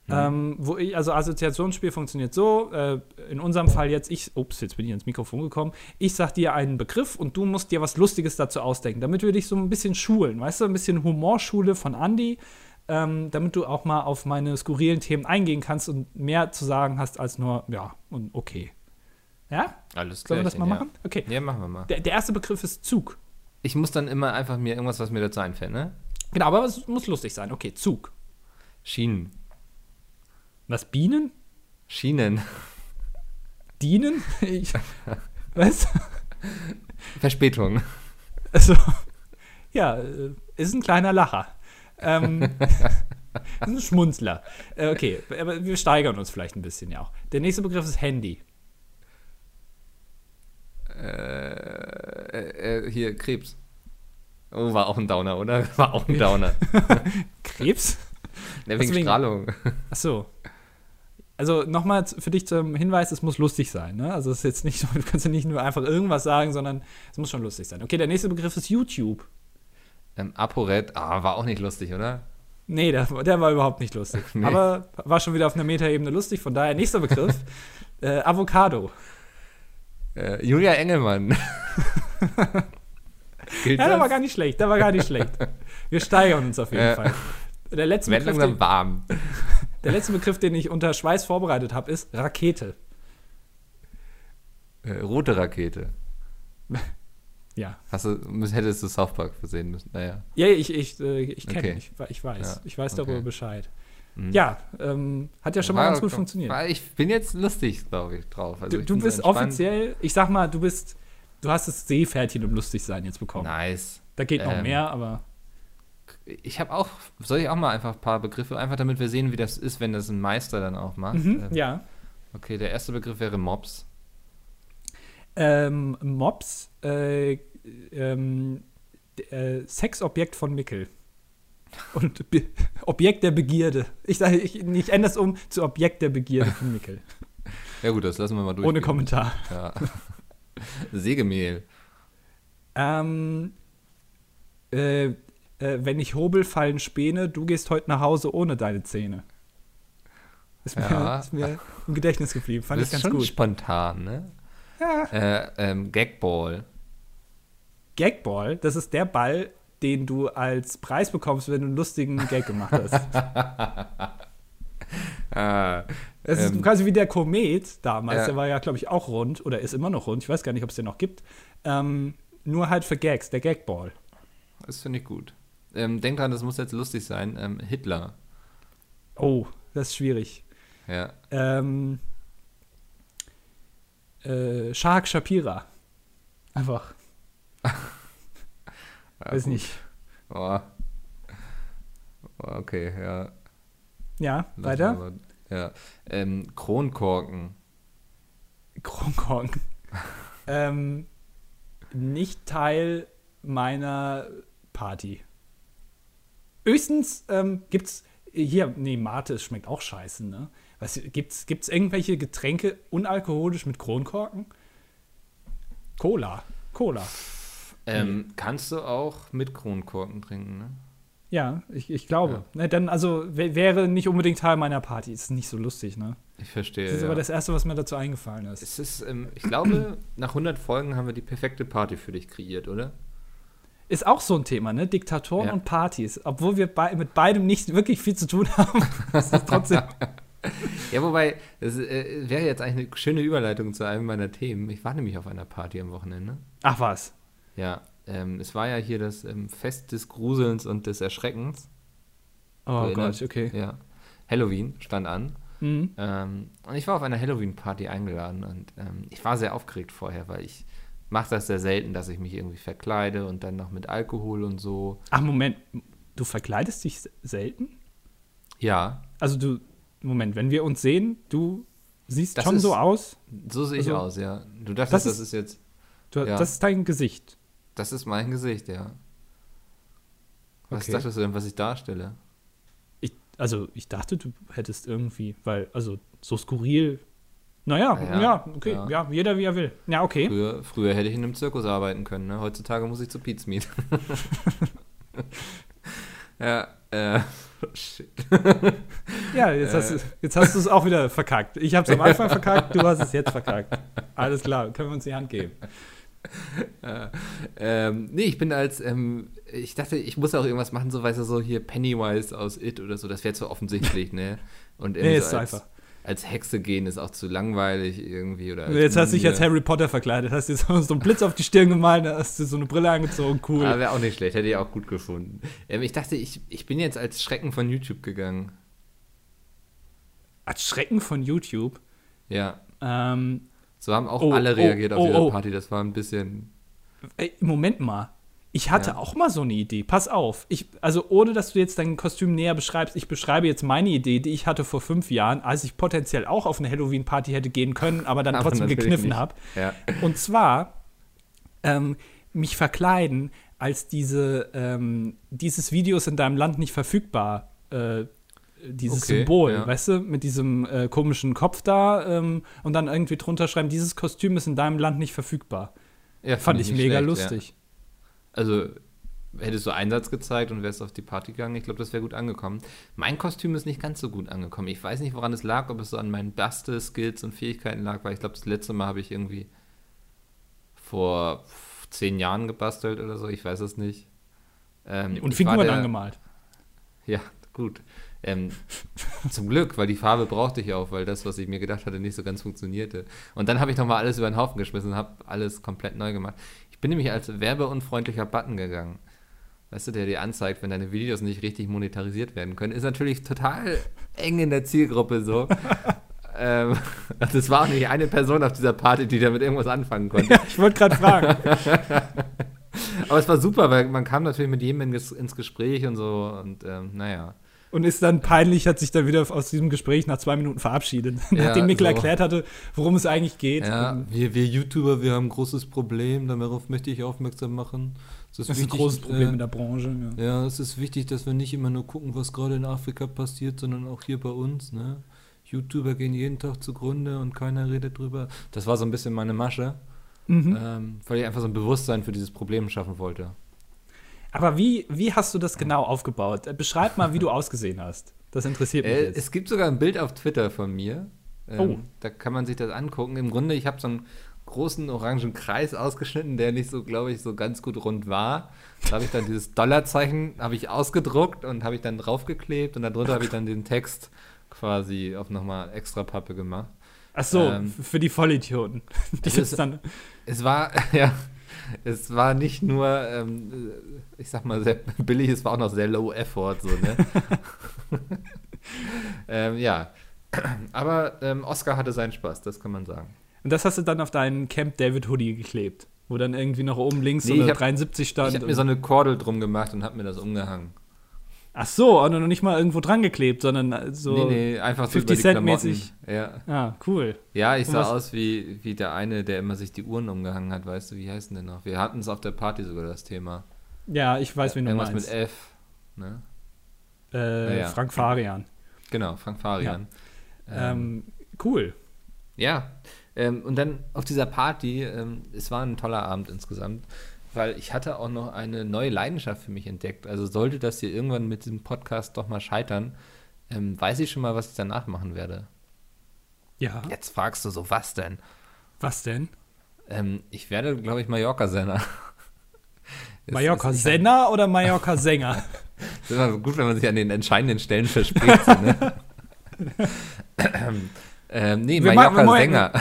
Speaker 2: Ähm, wo ich, also Assoziationsspiel funktioniert so, äh, in unserem Fall jetzt, ich, ups, jetzt bin ich ins Mikrofon gekommen, ich sag dir einen Begriff und du musst dir was Lustiges dazu ausdenken, damit wir dich so ein bisschen schulen, weißt du, ein bisschen Humorschule von Andy, ähm, damit du auch mal auf meine skurrilen Themen eingehen kannst und mehr zu sagen hast als nur, ja, und okay. Ja?
Speaker 1: Alles
Speaker 2: Sollen wir das mal
Speaker 1: ja.
Speaker 2: machen? Okay.
Speaker 1: Ja, machen wir mal.
Speaker 2: Der, der erste Begriff ist Zug.
Speaker 1: Ich muss dann immer einfach mir irgendwas, was mir dazu einfällt, ne?
Speaker 2: Genau, aber es muss lustig sein. Okay, Zug.
Speaker 1: Schienen.
Speaker 2: Was, Bienen?
Speaker 1: Schienen.
Speaker 2: Dienen? Ich, was?
Speaker 1: Verspätung.
Speaker 2: Also, ja, äh, ist ein kleiner Lacher. Ähm, [LAUGHS] ist ein Schmunzler. Äh, okay, aber wir steigern uns vielleicht ein bisschen ja auch. Der nächste Begriff ist Handy.
Speaker 1: Äh, äh, hier, Krebs. Oh, war auch ein Downer, oder? [LAUGHS] War auch ein [LAUGHS] Downer.
Speaker 2: Krebs?
Speaker 1: Ne, wegen Strahlung.
Speaker 2: Ach so. Also nochmal für dich zum Hinweis, es muss lustig sein. Ne? Also es ist jetzt nicht so, [LAUGHS] du kannst ja nicht nur einfach irgendwas sagen, sondern es muss schon lustig sein. Okay, der nächste Begriff ist YouTube.
Speaker 1: Ähm, ApoRed, ah, war auch nicht lustig, oder?
Speaker 2: Nee, der, der war überhaupt nicht lustig. [LAUGHS]
Speaker 1: Nee.
Speaker 2: Aber war schon wieder auf einer Metaebene lustig. Von daher, nächster Begriff: [LAUGHS] äh, Avocado.
Speaker 1: Äh, Julia Engelmann.
Speaker 2: Ja, der war gar nicht schlecht. Der war gar nicht schlecht. Wir steigern uns auf jeden
Speaker 1: Ja.
Speaker 2: Fall. Der letzte,
Speaker 1: Wird
Speaker 2: Begriff,
Speaker 1: langsam warm.
Speaker 2: Der letzte Begriff, den ich unter Schweiß vorbereitet habe, ist Rakete.
Speaker 1: Äh, rote Rakete. [LAUGHS]
Speaker 2: Ja.
Speaker 1: Hast du, hättest du South Park versehen müssen. Naja.
Speaker 2: Ja, ich, ich, äh, ich kenne
Speaker 1: Okay.
Speaker 2: ich, ich weiß.
Speaker 1: Ja,
Speaker 2: Ich weiß
Speaker 1: okay.
Speaker 2: darüber Bescheid.
Speaker 1: Mhm.
Speaker 2: Ja, ähm, hat ja schon mal
Speaker 1: War-
Speaker 2: ganz gut funktioniert.
Speaker 1: War, ich bin jetzt lustig, glaube ich, drauf. Also
Speaker 2: du
Speaker 1: ich
Speaker 2: du bist offiziell, ich sag mal, du bist, du hast das Seepferdchen im Lustigsein jetzt bekommen.
Speaker 1: Nice.
Speaker 2: Da geht noch
Speaker 1: Ähm,
Speaker 2: mehr, aber
Speaker 1: Ich habe auch, soll ich auch mal einfach ein paar Begriffe, einfach damit wir sehen, wie das ist, wenn das ein Meister dann auch macht.
Speaker 2: mhm,
Speaker 1: Ähm,
Speaker 2: ja.
Speaker 1: Okay, der erste Begriff wäre Mobs.
Speaker 2: Ähm, Mobs, äh, ähm, äh, Sexobjekt von Mickel. Und [LAUGHS] Be Objekt der Begierde. Ich sage, ich, ich ändere es um zu Objekt der Begierde von Mickel. [LAUGHS]
Speaker 1: Ja gut, das lassen wir mal durch.
Speaker 2: Ohne Kommentar.
Speaker 1: Ja. [LAUGHS] Sägemehl.
Speaker 2: Ähm, äh, äh, wenn ich hobel, fallen Späne, du gehst heute nach Hause ohne deine Zähne. Ist mir,
Speaker 1: Ja.
Speaker 2: ist mir im Gedächtnis geblieben, fand
Speaker 1: das
Speaker 2: ich
Speaker 1: ist
Speaker 2: ganz
Speaker 1: schon
Speaker 2: gut.
Speaker 1: spontan, ne?
Speaker 2: Ja.
Speaker 1: Äh, ähm, Gagball.
Speaker 2: Gagball, das ist der Ball, den du als Preis bekommst, wenn du einen lustigen Gag gemacht hast. [LAUGHS]
Speaker 1: Ah,
Speaker 2: Es ist
Speaker 1: Ähm,
Speaker 2: quasi wie der Komet damals,
Speaker 1: ja.
Speaker 2: der war ja, glaube ich, auch rund oder ist immer noch rund. Ich weiß gar nicht, ob es den noch gibt. Ähm, nur halt für Gags, der Gagball.
Speaker 1: das finde ich gut. Ähm, denk dran, das muss jetzt lustig sein. Ähm, Hitler.
Speaker 2: Oh, das ist schwierig.
Speaker 1: Ja.
Speaker 2: Ähm, äh, Shark Shapira. Einfach, [LAUGHS]
Speaker 1: Ja,
Speaker 2: weiß
Speaker 1: gut.
Speaker 2: nicht.
Speaker 1: Oh. Oh, Okay, ja.
Speaker 2: Ja,
Speaker 1: Lass
Speaker 2: weiter.
Speaker 1: mal- Ja. Ähm, Kronkorken.
Speaker 2: Kronkorn. [LAUGHS] ähm, nicht Teil meiner Party. Höchstens ähm, gibt's hier, nee, Mate, es schmeckt auch scheiße, ne? Was, gibt's, gibt's irgendwelche Getränke unalkoholisch mit Kronkorken? Cola. Cola.
Speaker 1: Ähm, Kannst du auch mit Kronkorken trinken, ne?
Speaker 2: Ja, ich, ich glaube. Ne, dann, also wär- wäre nicht unbedingt Teil meiner Party. Ist nicht so lustig, ne?
Speaker 1: Ich verstehe.
Speaker 2: Das ist
Speaker 1: ja.
Speaker 2: aber das Erste, was mir dazu eingefallen ist.
Speaker 1: es ist, ähm, ich glaube, [CLEARS THROAT] nach 100 Folgen haben wir die perfekte Party für dich kreiert, oder?
Speaker 2: Ist auch so ein Thema, ne? Diktatoren
Speaker 1: Ja.
Speaker 2: und Partys. Obwohl wir bei, mit beidem nicht wirklich viel zu tun [LAUGHS] haben, ist es trotzdem. [LAUGHS]
Speaker 1: Ja, wobei, das äh, wäre jetzt eigentlich eine schöne Überleitung zu einem meiner Themen. Ich war nämlich auf einer Party am Wochenende.
Speaker 2: Ach was.
Speaker 1: Ja, ähm, es war ja hier das ähm, Fest des Gruselns und des Erschreckens.
Speaker 2: Oh Gott, okay.
Speaker 1: Ja. Halloween stand an.
Speaker 2: Mhm.
Speaker 1: Ähm, und ich war auf einer Halloween-Party eingeladen und ähm, ich war sehr aufgeregt vorher, weil ich mache das sehr selten, dass ich mich irgendwie verkleide und dann noch mit Alkohol und so.
Speaker 2: Ach, Moment. Du verkleidest dich se- selten?
Speaker 1: Ja,
Speaker 2: Also du, Moment, wenn wir uns sehen, du siehst
Speaker 1: Das
Speaker 2: schon
Speaker 1: ist-
Speaker 2: so aus.
Speaker 1: so sehe ich
Speaker 2: Also,
Speaker 1: aus, ja. Du dachtest,
Speaker 2: das
Speaker 1: das
Speaker 2: ist-
Speaker 1: ist, jetzt,
Speaker 2: Du,
Speaker 1: Ja.
Speaker 2: Das ist dein Gesicht.
Speaker 1: das ist mein Gesicht, ja. Was
Speaker 2: Okay.
Speaker 1: dachtest du denn, was ich darstelle?
Speaker 2: Ich, also ich dachte, du hättest irgendwie, weil, also so skurril. Naja,
Speaker 1: Ja,
Speaker 2: ja, okay, ja.
Speaker 1: ja.
Speaker 2: jeder wie er will. Ja, okay.
Speaker 1: Früher, früher hätte ich in einem Zirkus arbeiten können, ne? Heutzutage muss ich zu Pete's Meat. [LAUGHS] ja, äh, shit.
Speaker 2: Ja, jetzt hast, du- jetzt hast du es auch wieder verkackt. Ich habe es am Anfang verkackt, du hast es jetzt verkackt. Alles klar, können wir uns die Hand geben.
Speaker 1: Äh, ähm, nee, ich bin als, ähm, ich dachte, ich muss auch irgendwas machen, so weißt du, so hier Pennywise aus It oder so, das wäre zu offensichtlich, ne? Und
Speaker 2: Nee,
Speaker 1: so
Speaker 2: ist
Speaker 1: als,
Speaker 2: einfach.
Speaker 1: Als Hexe gehen ist auch zu langweilig irgendwie. Oder
Speaker 2: Jetzt hast du dich als Harry Potter verkleidet, hast dir so, so einen Blitz auf die Stirn gemalt, hast du so eine Brille angezogen, cool.
Speaker 1: Aber wäre auch nicht schlecht, hätte ich auch gut gefunden. Ähm, ich dachte, ich, ich bin jetzt als Schrecken von YouTube gegangen.
Speaker 2: Als Schrecken von YouTube.
Speaker 1: Ja.
Speaker 2: Ähm,
Speaker 1: So haben auch
Speaker 2: Oh,
Speaker 1: alle
Speaker 2: oh,
Speaker 1: reagiert auf
Speaker 2: oh,
Speaker 1: diese
Speaker 2: oh.
Speaker 1: Party. Das war ein bisschen.
Speaker 2: ey, Moment mal. Ich hatte
Speaker 1: Ja.
Speaker 2: auch mal so eine Idee. Pass auf. Ich, also ohne, dass du jetzt dein Kostüm näher beschreibst, ich beschreibe jetzt meine Idee, die ich hatte vor fünf Jahren, als ich potenziell auch auf eine Halloween-Party hätte gehen können, aber dann [LAUGHS]
Speaker 1: Aber
Speaker 2: trotzdem gekniffen habe.
Speaker 1: Ja.
Speaker 2: Und zwar ähm, mich verkleiden als diese, ähm, dieses Video ist in deinem Land nicht verfügbar. Äh, dieses
Speaker 1: Okay,
Speaker 2: Symbol,
Speaker 1: ja.
Speaker 2: weißt du, mit diesem äh, komischen Kopf da ähm, und dann irgendwie drunter schreiben, dieses Kostüm ist in deinem Land nicht verfügbar.
Speaker 1: ja
Speaker 2: Fand ich mega
Speaker 1: schlecht,
Speaker 2: lustig.
Speaker 1: Ja. Also, hättest du Einsatz gezeigt und wärst auf die Party gegangen, ich glaube, das wäre gut angekommen. Mein Kostüm ist nicht ganz so gut angekommen. Ich weiß nicht, woran es lag, ob es so an meinen Baste-Skills und Fähigkeiten lag, weil ich glaube, das letzte Mal habe ich irgendwie vor zehn Jahren gebastelt oder so, ich weiß es nicht. Ähm,
Speaker 2: Und Figuren angemalt.
Speaker 1: Ja, gut. Ähm, zum Glück, weil die Farbe brauchte ich auch, weil das, was ich mir gedacht hatte, nicht so ganz funktionierte. Und dann habe ich nochmal alles über den Haufen geschmissen und habe alles komplett neu gemacht. Ich bin nämlich als werbeunfreundlicher Button gegangen. weißt du, der dir anzeigt, wenn deine Videos nicht richtig monetarisiert werden können, ist natürlich total eng in der Zielgruppe so. [LAUGHS] ähm, das war auch nicht eine Person auf dieser Party, die damit irgendwas anfangen konnte.
Speaker 2: Ja, ich wollte gerade fragen. [LAUGHS]
Speaker 1: Aber es war super, weil man kam natürlich mit jedem ins Gespräch und so und ähm, naja.
Speaker 2: Und ist dann peinlich, hat sich dann wieder aus diesem Gespräch nach zwei Minuten verabschiedet, [LAUGHS] ja, nachdem Mikkel so. erklärt hatte, worum es eigentlich geht.
Speaker 1: Ja, wir, wir YouTuber, wir haben ein großes Problem, darauf möchte ich aufmerksam machen.
Speaker 2: Es ist, das ist wichtig, ein großes Problem äh, in der Branche.
Speaker 1: Ja. ja, es ist wichtig, dass wir nicht immer nur gucken, was gerade in Afrika passiert, sondern auch hier bei uns. Ne? YouTuber gehen jeden Tag zugrunde und keiner redet drüber. Das war so ein bisschen meine Masche, mhm. ähm, weil ich einfach so ein Bewusstsein für dieses Problem schaffen wollte.
Speaker 2: Aber wie, wie hast du das genau aufgebaut? Äh, beschreib mal, wie du [LAUGHS] ausgesehen hast. Das interessiert mich. Äh,
Speaker 1: jetzt. Es gibt sogar ein Bild auf Twitter von mir. Ähm, oh. Da kann man sich das angucken. Im Grunde, ich habe so einen großen orangen Kreis ausgeschnitten, der nicht so, glaube ich, so ganz gut rund war. Da habe ich dann dieses Dollarzeichen habe ich ausgedruckt und habe ich dann draufgeklebt und darunter habe ich dann den Text quasi auf nochmal extra Pappe gemacht.
Speaker 2: Ach so, ähm, für die Vollidioten. [LAUGHS]
Speaker 1: Die es, ist, dann es war, [LAUGHS] ja, es war nicht nur, ähm, ich sag mal, sehr [LAUGHS] billig, es war auch noch sehr low effort, so, ne? [LAUGHS] ähm, ja. Aber ähm, Oscar hatte seinen Spaß, das kann man sagen.
Speaker 2: Und das hast du dann auf deinen Camp David Hoodie geklebt, wo dann irgendwie noch oben links nee, so eine hab, 73 stand.
Speaker 1: Ich habe mir so eine Kordel drum gemacht und habe mir das umgehangen.
Speaker 2: Ach so, und noch nicht mal irgendwo dran geklebt, sondern so
Speaker 1: nee, nee, einfach
Speaker 2: 50 Cent mäßig.
Speaker 1: Ja.
Speaker 2: Ah, cool.
Speaker 1: Ja, ich sah aus wie, wie der eine, der immer sich die Uhren umgehangen hat, weißt du, wie heißt denn noch? Wir hatten es auf der Party sogar das Thema.
Speaker 2: Ja, ich weiß, wie du
Speaker 1: Irgendwas meinst. mit F, ne?
Speaker 2: Äh, ja. Frank Farian.
Speaker 1: Genau, Frank Farian.
Speaker 2: Ja. Ähm, cool.
Speaker 1: Ja, ähm, und dann auf dieser Party, ähm, es war ein toller Abend insgesamt weil ich hatte auch noch eine neue Leidenschaft für mich entdeckt. Also sollte das hier irgendwann mit diesem Podcast doch mal scheitern, ähm, weiß ich schon mal, was ich danach machen werde.
Speaker 2: Ja.
Speaker 1: Jetzt fragst du so, was denn?
Speaker 2: Was denn?
Speaker 1: Ähm, ich werde, glaube ich, Mallorca-Senner. [LAUGHS]
Speaker 2: Mallorca-Senner oder Mallorca-Sänger? [LAUGHS]
Speaker 1: ist immer gut, wenn man sich an den entscheidenden Stellen verspricht. Ne? [LAUGHS] [CLEARS THROAT] Ähm, nee, wir Mallorca-Sänger.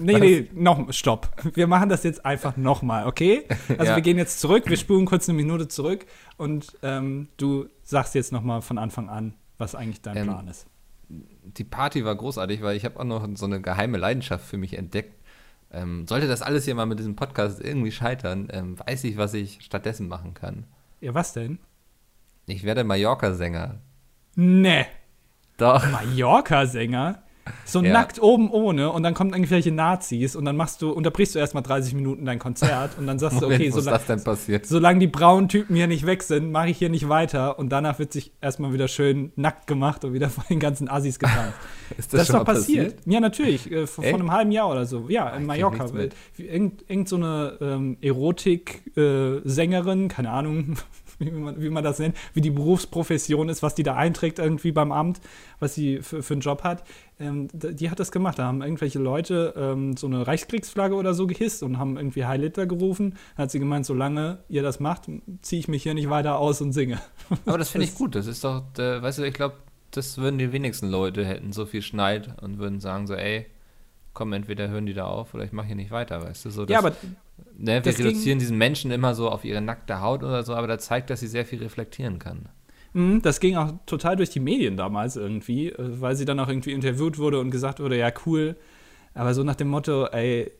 Speaker 2: Nee, nee, noch, stopp. Wir machen das jetzt einfach nochmal, okay? Also ja. wir gehen jetzt zurück, wir spulen kurz eine Minute zurück und ähm, du sagst jetzt nochmal von Anfang an, was eigentlich dein ähm, Plan ist.
Speaker 1: Die Party war großartig, weil ich habe auch noch so eine geheime Leidenschaft für mich entdeckt. Ähm, sollte das alles hier mal mit diesem Podcast irgendwie scheitern, ähm, weiß ich, was ich stattdessen machen kann.
Speaker 2: Ja, was denn?
Speaker 1: Ich werde Mallorca-Sänger.
Speaker 2: Nee.
Speaker 1: Doch.
Speaker 2: Mallorca-Sänger? So ja. nackt oben ohne und dann kommen irgendwelche Nazis und dann machst du, unterbrichst du erstmal 30 Minuten dein Konzert und dann sagst du, [LAUGHS] okay,
Speaker 1: solange,
Speaker 2: solange die braunen Typen hier nicht weg sind, mache ich hier nicht weiter und danach wird sich erstmal wieder schön nackt gemacht und wieder [LAUGHS] von den ganzen Assis getan. [LAUGHS]
Speaker 1: ist das, das ist doch passiert? passiert?
Speaker 2: Ja, natürlich, äh, vor, einem halben Jahr oder so. Ja, in Mallorca. Irgend, irgend so eine ähm, Erotik-Sängerin, äh, keine Ahnung, [LAUGHS] wie man, wie man das nennt, wie die Berufsprofession ist, was die da einträgt irgendwie beim Amt, was sie für, für einen Job hat. Ähm, die hat das gemacht. Da haben irgendwelche Leute ähm, so eine Reichskriegsflagge oder so gehisst und haben irgendwie Heil Hitler gerufen. Dann hat sie gemeint, solange ihr das macht, ziehe ich mich hier nicht weiter aus und singe.
Speaker 1: Aber das finde ich [LAUGHS] gut. Das ist doch, äh, weißt du, ich glaube, das würden die wenigsten Leute hätten so viel Schneid und würden sagen so, ey, komm, entweder hören die da auf oder ich mache hier nicht weiter, weißt du? So,
Speaker 2: ja, aber
Speaker 1: ne, wir reduzieren diesen Menschen immer so auf ihre nackte Haut oder so, aber da zeigt, dass sie sehr viel reflektieren kann.
Speaker 2: Mhm, das ging auch total durch die Medien damals irgendwie, äh, weil sie dann auch irgendwie interviewt wurde und gesagt wurde, ja cool, aber so nach dem Motto, ey,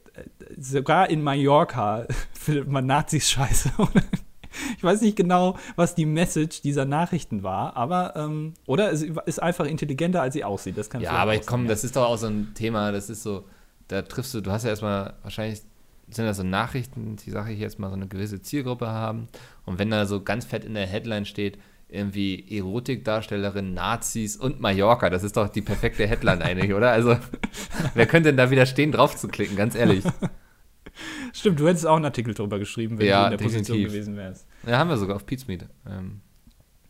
Speaker 2: sogar in Mallorca [LAUGHS] findet man Nazis scheiße. [LAUGHS] ich weiß nicht genau, was die Message dieser Nachrichten war, aber ähm, oder es ist einfach intelligenter, als sie aussieht. Das kann
Speaker 1: ja, aber komm, das ist doch auch so ein Thema. Das ist so, da triffst du, du hast ja erstmal wahrscheinlich sind das so Nachrichten, die sage ich jetzt mal so eine gewisse Zielgruppe haben. Und wenn da so ganz fett in der Headline steht, irgendwie Erotikdarstellerin, Nazis und Mallorca. Das ist doch die perfekte Headline eigentlich, oder? Also, [LAUGHS] wer könnte denn da widerstehen, drauf zu klicken, ganz ehrlich?
Speaker 2: Stimmt, du hättest auch einen Artikel drüber geschrieben, wenn
Speaker 1: ja,
Speaker 2: du in der
Speaker 1: definitiv.
Speaker 2: Position gewesen wärst.
Speaker 1: Ja, haben wir sogar auf Pizmeet. Ähm,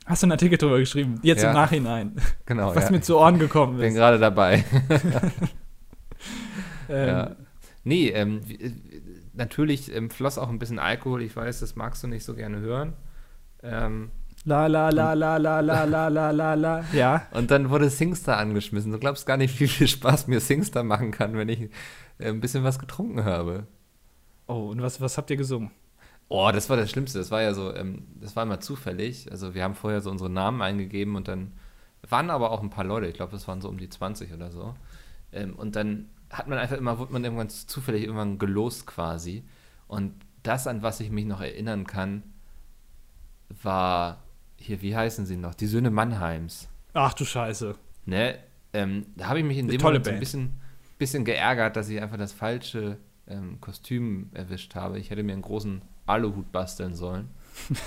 Speaker 2: Hast du einen Artikel drüber geschrieben? Jetzt ja. im Nachhinein.
Speaker 1: Genau.
Speaker 2: Was ja. mir zu Ohren gekommen ist.
Speaker 1: Bin gerade dabei. [LAUGHS] [LAUGHS] ähm, ja. Nee, ähm, äh, natürlich ähm, floss auch ein bisschen Alkohol. Ich weiß, das magst du nicht so gerne hören. Ähm,
Speaker 2: La la la la la la la la la la. [LAUGHS] Ja.
Speaker 1: Und dann wurde Singstar angeschmissen. Du glaubst gar nicht, wie viel Spaß mir Singstar machen kann, wenn ich äh, ein bisschen was getrunken habe.
Speaker 2: Oh, und was, was habt ihr gesungen?
Speaker 1: Oh, das war das Schlimmste. Das war ja so, ähm, das war immer zufällig. Also wir haben vorher so unsere Namen eingegeben und dann waren aber auch ein paar Leute. Ich glaube, das waren so um die 20 oder so. Ähm, und dann hat man einfach immer, wurde man irgendwann zufällig irgendwann gelost quasi. Und das, an was ich mich noch erinnern kann, war hier, wie heißen sie noch? Die Söhne Mannheims.
Speaker 2: Ach du Scheiße.
Speaker 1: Ne? Ähm, da habe ich mich in dem Moment so ein bisschen, bisschen geärgert, dass ich einfach das falsche ähm, Kostüm erwischt habe. Ich hätte mir einen großen Aluhut basteln sollen.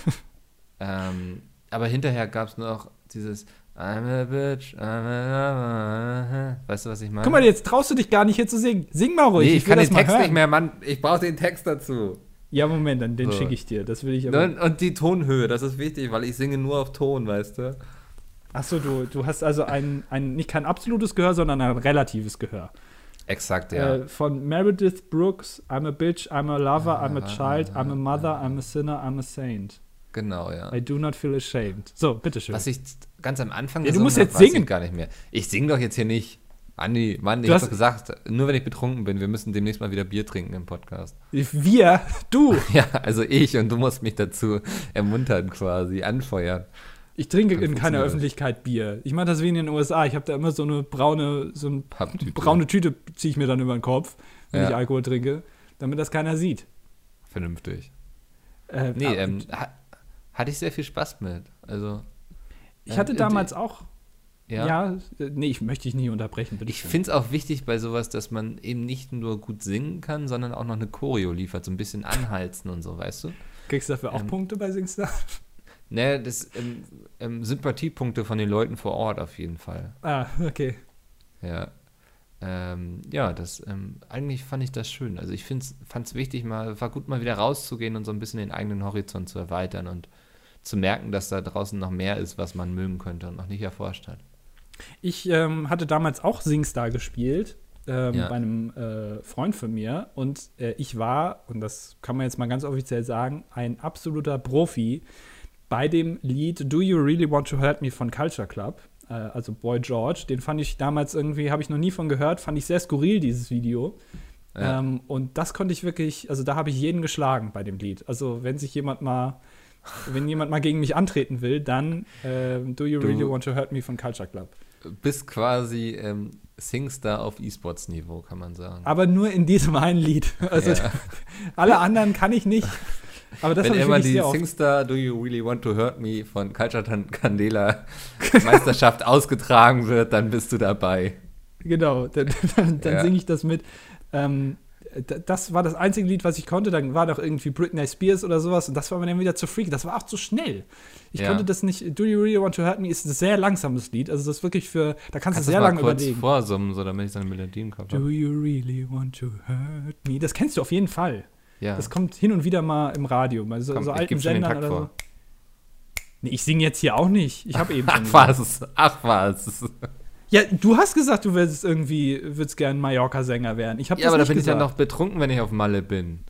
Speaker 1: [LAUGHS] ähm, aber hinterher gab es noch dieses I'm a bitch, I'm a, weißt du, was ich meine?
Speaker 2: Guck mal, jetzt traust du dich gar nicht hier zu singen. Sing mal ruhig.
Speaker 1: Nee, ich, ich kann den Text nicht mehr, Mann. Ich brauche den Text dazu.
Speaker 2: Ja, Moment, dann den so. schicke ich dir. Das will ich
Speaker 1: aber. Und, und, die Tonhöhe, das ist wichtig, weil ich singe nur auf Ton, weißt du?
Speaker 2: Achso, du, du hast also ein, ein, nicht kein absolutes Gehör, sondern ein relatives Gehör.
Speaker 1: Exakt, ja.
Speaker 2: Äh, von Meredith Brooks, I'm a bitch, I'm a lover, I'm a child, I'm a mother, I'm a sinner, I'm a saint.
Speaker 1: Genau, ja.
Speaker 2: I do not feel ashamed. So, bitteschön.
Speaker 1: Was ich ganz am Anfang
Speaker 2: ja, du musst jetzt singen.
Speaker 1: gar nicht mehr. Ich singe doch jetzt hier nicht. Andi, Mann, ich doch gesagt, nur wenn ich betrunken bin, wir müssen demnächst mal wieder Bier trinken im Podcast.
Speaker 2: Wir? Du? [LAUGHS]
Speaker 1: Ja, also ich und du musst mich dazu ermuntern quasi, anfeuern.
Speaker 2: Ich trinke in keiner Öffentlichkeit Bier. Ich mache das wie in den USA. Ich habe da immer so eine braune, so eine braune Tüte ziehe ich mir dann über den Kopf, wenn ja. ich Alkohol trinke, damit das keiner sieht.
Speaker 1: Vernünftig. Äh, nee, ähm, hatte ich sehr viel Spaß mit. Also.
Speaker 2: Ich hatte damals auch. Ja. ja, nee, ich möchte dich nicht unterbrechen.
Speaker 1: Bitte ich finde es auch wichtig bei sowas, dass man eben nicht nur gut singen kann, sondern auch noch eine Choreo liefert, so ein bisschen anheizen und so, weißt du?
Speaker 2: Kriegst du dafür auch ähm, Punkte bei Singstar? [LAUGHS]
Speaker 1: Ne, das ähm, ähm, Sympathiepunkte von den Leuten vor Ort auf jeden Fall.
Speaker 2: Ah, okay.
Speaker 1: Ja. Ähm, ja, das ähm, eigentlich fand ich das schön. Also ich fand es wichtig, mal, war gut mal wieder rauszugehen und so ein bisschen den eigenen Horizont zu erweitern und zu merken, dass da draußen noch mehr ist, was man mögen könnte und noch nicht erforscht hat.
Speaker 2: Ich ähm, hatte damals auch Singstar gespielt ähm, ja. bei einem äh, Freund von mir und äh, ich war, und das kann man jetzt mal ganz offiziell sagen, ein absoluter Profi bei dem Lied Do You Really Want to Hurt Me von Culture Club, äh, also Boy George. Den fand ich damals irgendwie, habe ich noch nie von gehört, fand ich sehr skurril, dieses Video. Ja. Ähm, und das konnte ich wirklich, also da habe ich jeden geschlagen bei dem Lied. Also wenn sich jemand mal, wenn jemand mal gegen mich antreten will, dann äh, Do You Really Want to Hurt Me von Culture Club.
Speaker 1: Bist quasi ähm, Singstar auf E-Sports-Niveau, kann man sagen.
Speaker 2: Aber nur in diesem einen Lied. [LAUGHS] Also ja. [LAUGHS] alle anderen kann ich nicht.
Speaker 1: Aber das Wenn immer die Singstar Do You Really Want to Hurt Me von Culture Candela [LAUGHS] Meisterschaft ausgetragen wird, dann bist du dabei.
Speaker 2: Genau, dann, dann, dann ja. singe ich das mit. Ähm, das war das einzige Lied, was ich konnte. Dann war doch irgendwie Britney Spears oder sowas und das war mir dann wieder zu freak. Das war auch zu schnell. Ich ja. konnte das nicht. Do You Really Want to Hurt Me ist ein sehr langsames Lied. Also das ist wirklich für. Da kannst, kannst du sehr lange überlegen.
Speaker 1: vorsummen, so damit ich seine Melodie im Kopf
Speaker 2: Do You Really Want to Hurt Me? Das kennst du auf jeden Fall. Ja. Das kommt hin und wieder mal im Radio, bei so, Komm, so alten Sendern oder so. Nee, ich singe jetzt hier auch nicht. Ich habe eben
Speaker 1: Ach was, ach was.
Speaker 2: Ja, du hast gesagt, du willst irgendwie, würdest gern Mallorca-Sänger werden. Ich ja,
Speaker 1: aber da bin gesagt. ich ja noch betrunken, wenn ich auf Malle bin.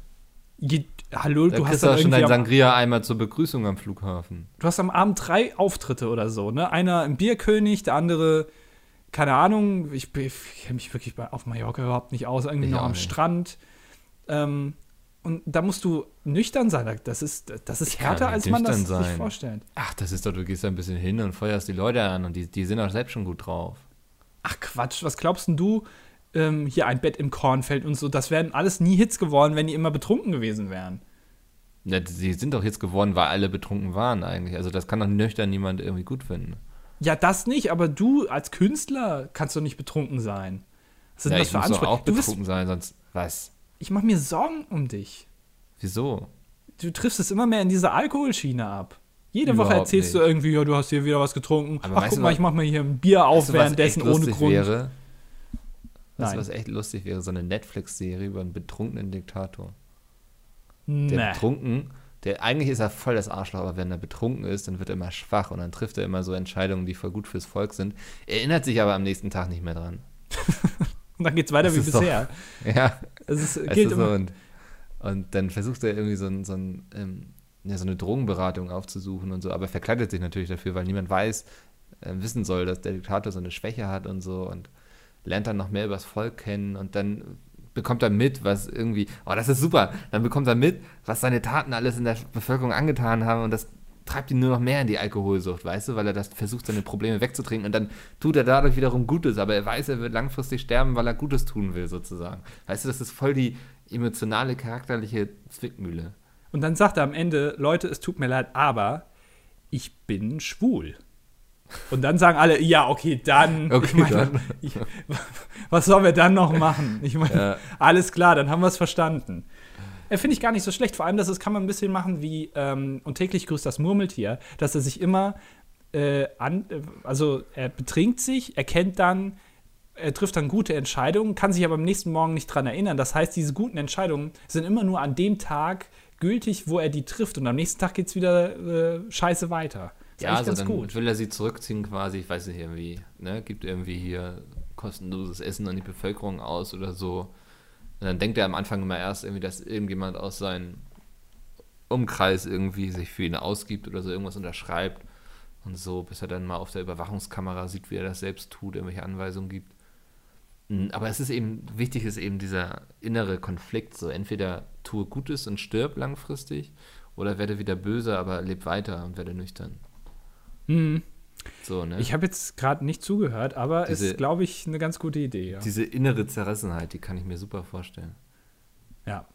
Speaker 2: Je, hallo,
Speaker 1: da
Speaker 2: du hast
Speaker 1: auch schon ein Sangria-Eimer zur Begrüßung am Flughafen.
Speaker 2: Du hast am Abend drei Auftritte oder so, ne? Einer im Bierkönig, der andere, keine Ahnung, ich, ich kenne mich wirklich auf Mallorca überhaupt nicht aus, irgendwie ich noch am nicht. Strand. Ähm, und da musst du nüchtern sein. Das ist, das ist härter, als man das sein. sich vorstellt.
Speaker 1: Ach, das ist doch, du gehst da ein bisschen hin und feuerst die Leute an und die, die sind auch selbst schon gut drauf.
Speaker 2: Ach Quatsch, was glaubst denn du? Ähm, hier ein Bett im Kornfeld und so, das wären alles nie Hits geworden, wenn die immer betrunken gewesen wären.
Speaker 1: Ja, sie sind doch Hits geworden, weil alle betrunken waren eigentlich. Also das kann doch nüchtern niemand irgendwie gut finden.
Speaker 2: Ja, das nicht, aber du als Künstler kannst doch nicht betrunken sein.
Speaker 1: Was sind ja, das für ich muss doch auch betrunken sein, sonst was?
Speaker 2: ich mache mir Sorgen um dich.
Speaker 1: Wieso?
Speaker 2: Du triffst es immer mehr in diese Alkoholschiene ab. Jede Überhaupt Woche erzählst nicht. du irgendwie, ja, du hast hier wieder was getrunken. Aber Ach, guck mal, ich mach mir hier ein Bier auf, weißt du, währenddessen ohne Grund.
Speaker 1: Wäre? Weißt du, was echt lustig wäre? So eine Netflix-Serie über einen betrunkenen Diktator. Nee. Der betrunken, der eigentlich ist er voll das Arschloch, aber wenn er betrunken ist, dann wird er immer schwach und dann trifft er immer so Entscheidungen, die voll gut fürs Volk sind. erinnert sich aber am nächsten Tag nicht mehr dran. [LAUGHS]
Speaker 2: Und dann geht es weiter das wie bisher.
Speaker 1: Doch, [LAUGHS] ja. Es ist, gilt so, und, und, dann versucht er irgendwie so, ein, so, ein, ähm, ja, so eine Drogenberatung aufzusuchen und so, aber verkleidet sich natürlich dafür, weil niemand weiß, äh, wissen soll, dass der Diktator so eine Schwäche hat und so und lernt dann noch mehr über das Volk kennen und dann bekommt er mit, was irgendwie, oh, das ist super, dann bekommt er mit, was seine Taten alles in der Bevölkerung angetan haben und das treibt ihn nur noch mehr in die Alkoholsucht, weißt du, weil er das versucht, seine Probleme wegzutrinken und dann tut er dadurch wiederum Gutes, aber er weiß, er wird langfristig sterben, weil er Gutes tun will, sozusagen. Weißt du, das ist voll die emotionale, charakterliche Zwickmühle.
Speaker 2: Und dann sagt er am Ende, Leute, es tut mir leid, aber ich bin schwul. Und dann sagen alle, ja, okay, dann. [LAUGHS]
Speaker 1: Okay,
Speaker 2: ich meine,
Speaker 1: dann.
Speaker 2: Ich, was sollen wir dann noch machen? Ich meine,
Speaker 1: Ja.
Speaker 2: alles klar, dann haben wir es verstanden. Äh, Finde ich gar nicht so schlecht. Vor allem, das ist, kann man ein bisschen machen wie ähm, und täglich grüßt das Murmeltier, dass er sich immer äh, an, äh, also er betrinkt sich, erkennt dann, er trifft dann gute Entscheidungen, kann sich aber am nächsten Morgen nicht dran erinnern. Das heißt, diese guten Entscheidungen sind immer nur an dem Tag gültig, wo er die trifft und am nächsten Tag geht es wieder äh, scheiße weiter. Ist
Speaker 1: Ja, also
Speaker 2: ganz
Speaker 1: dann
Speaker 2: gut.
Speaker 1: will er sie zurückziehen quasi, ich weiß nicht, irgendwie, ne, gibt irgendwie hier kostenloses Essen an die Bevölkerung aus oder so. Und dann denkt er am Anfang immer erst irgendwie, dass irgendjemand aus seinem Umkreis irgendwie sich für ihn ausgibt oder so irgendwas unterschreibt und so, bis er dann mal auf der Überwachungskamera sieht, wie er das selbst tut, irgendwelche Anweisungen gibt. Mm, Aber es ist eben, wichtig ist eben dieser innere Konflikt, so entweder tue Gutes und stirb langfristig oder werde wieder böse, aber leb weiter und werde nüchtern.
Speaker 2: Hm.
Speaker 1: So, ne?
Speaker 2: Ich habe jetzt gerade nicht zugehört, aber es
Speaker 1: Diese-
Speaker 2: ist, glaube ich, eine ganz gute Idee. Ja.
Speaker 1: Diese innere Zerrissenheit, die kann ich mir super vorstellen.
Speaker 2: ja.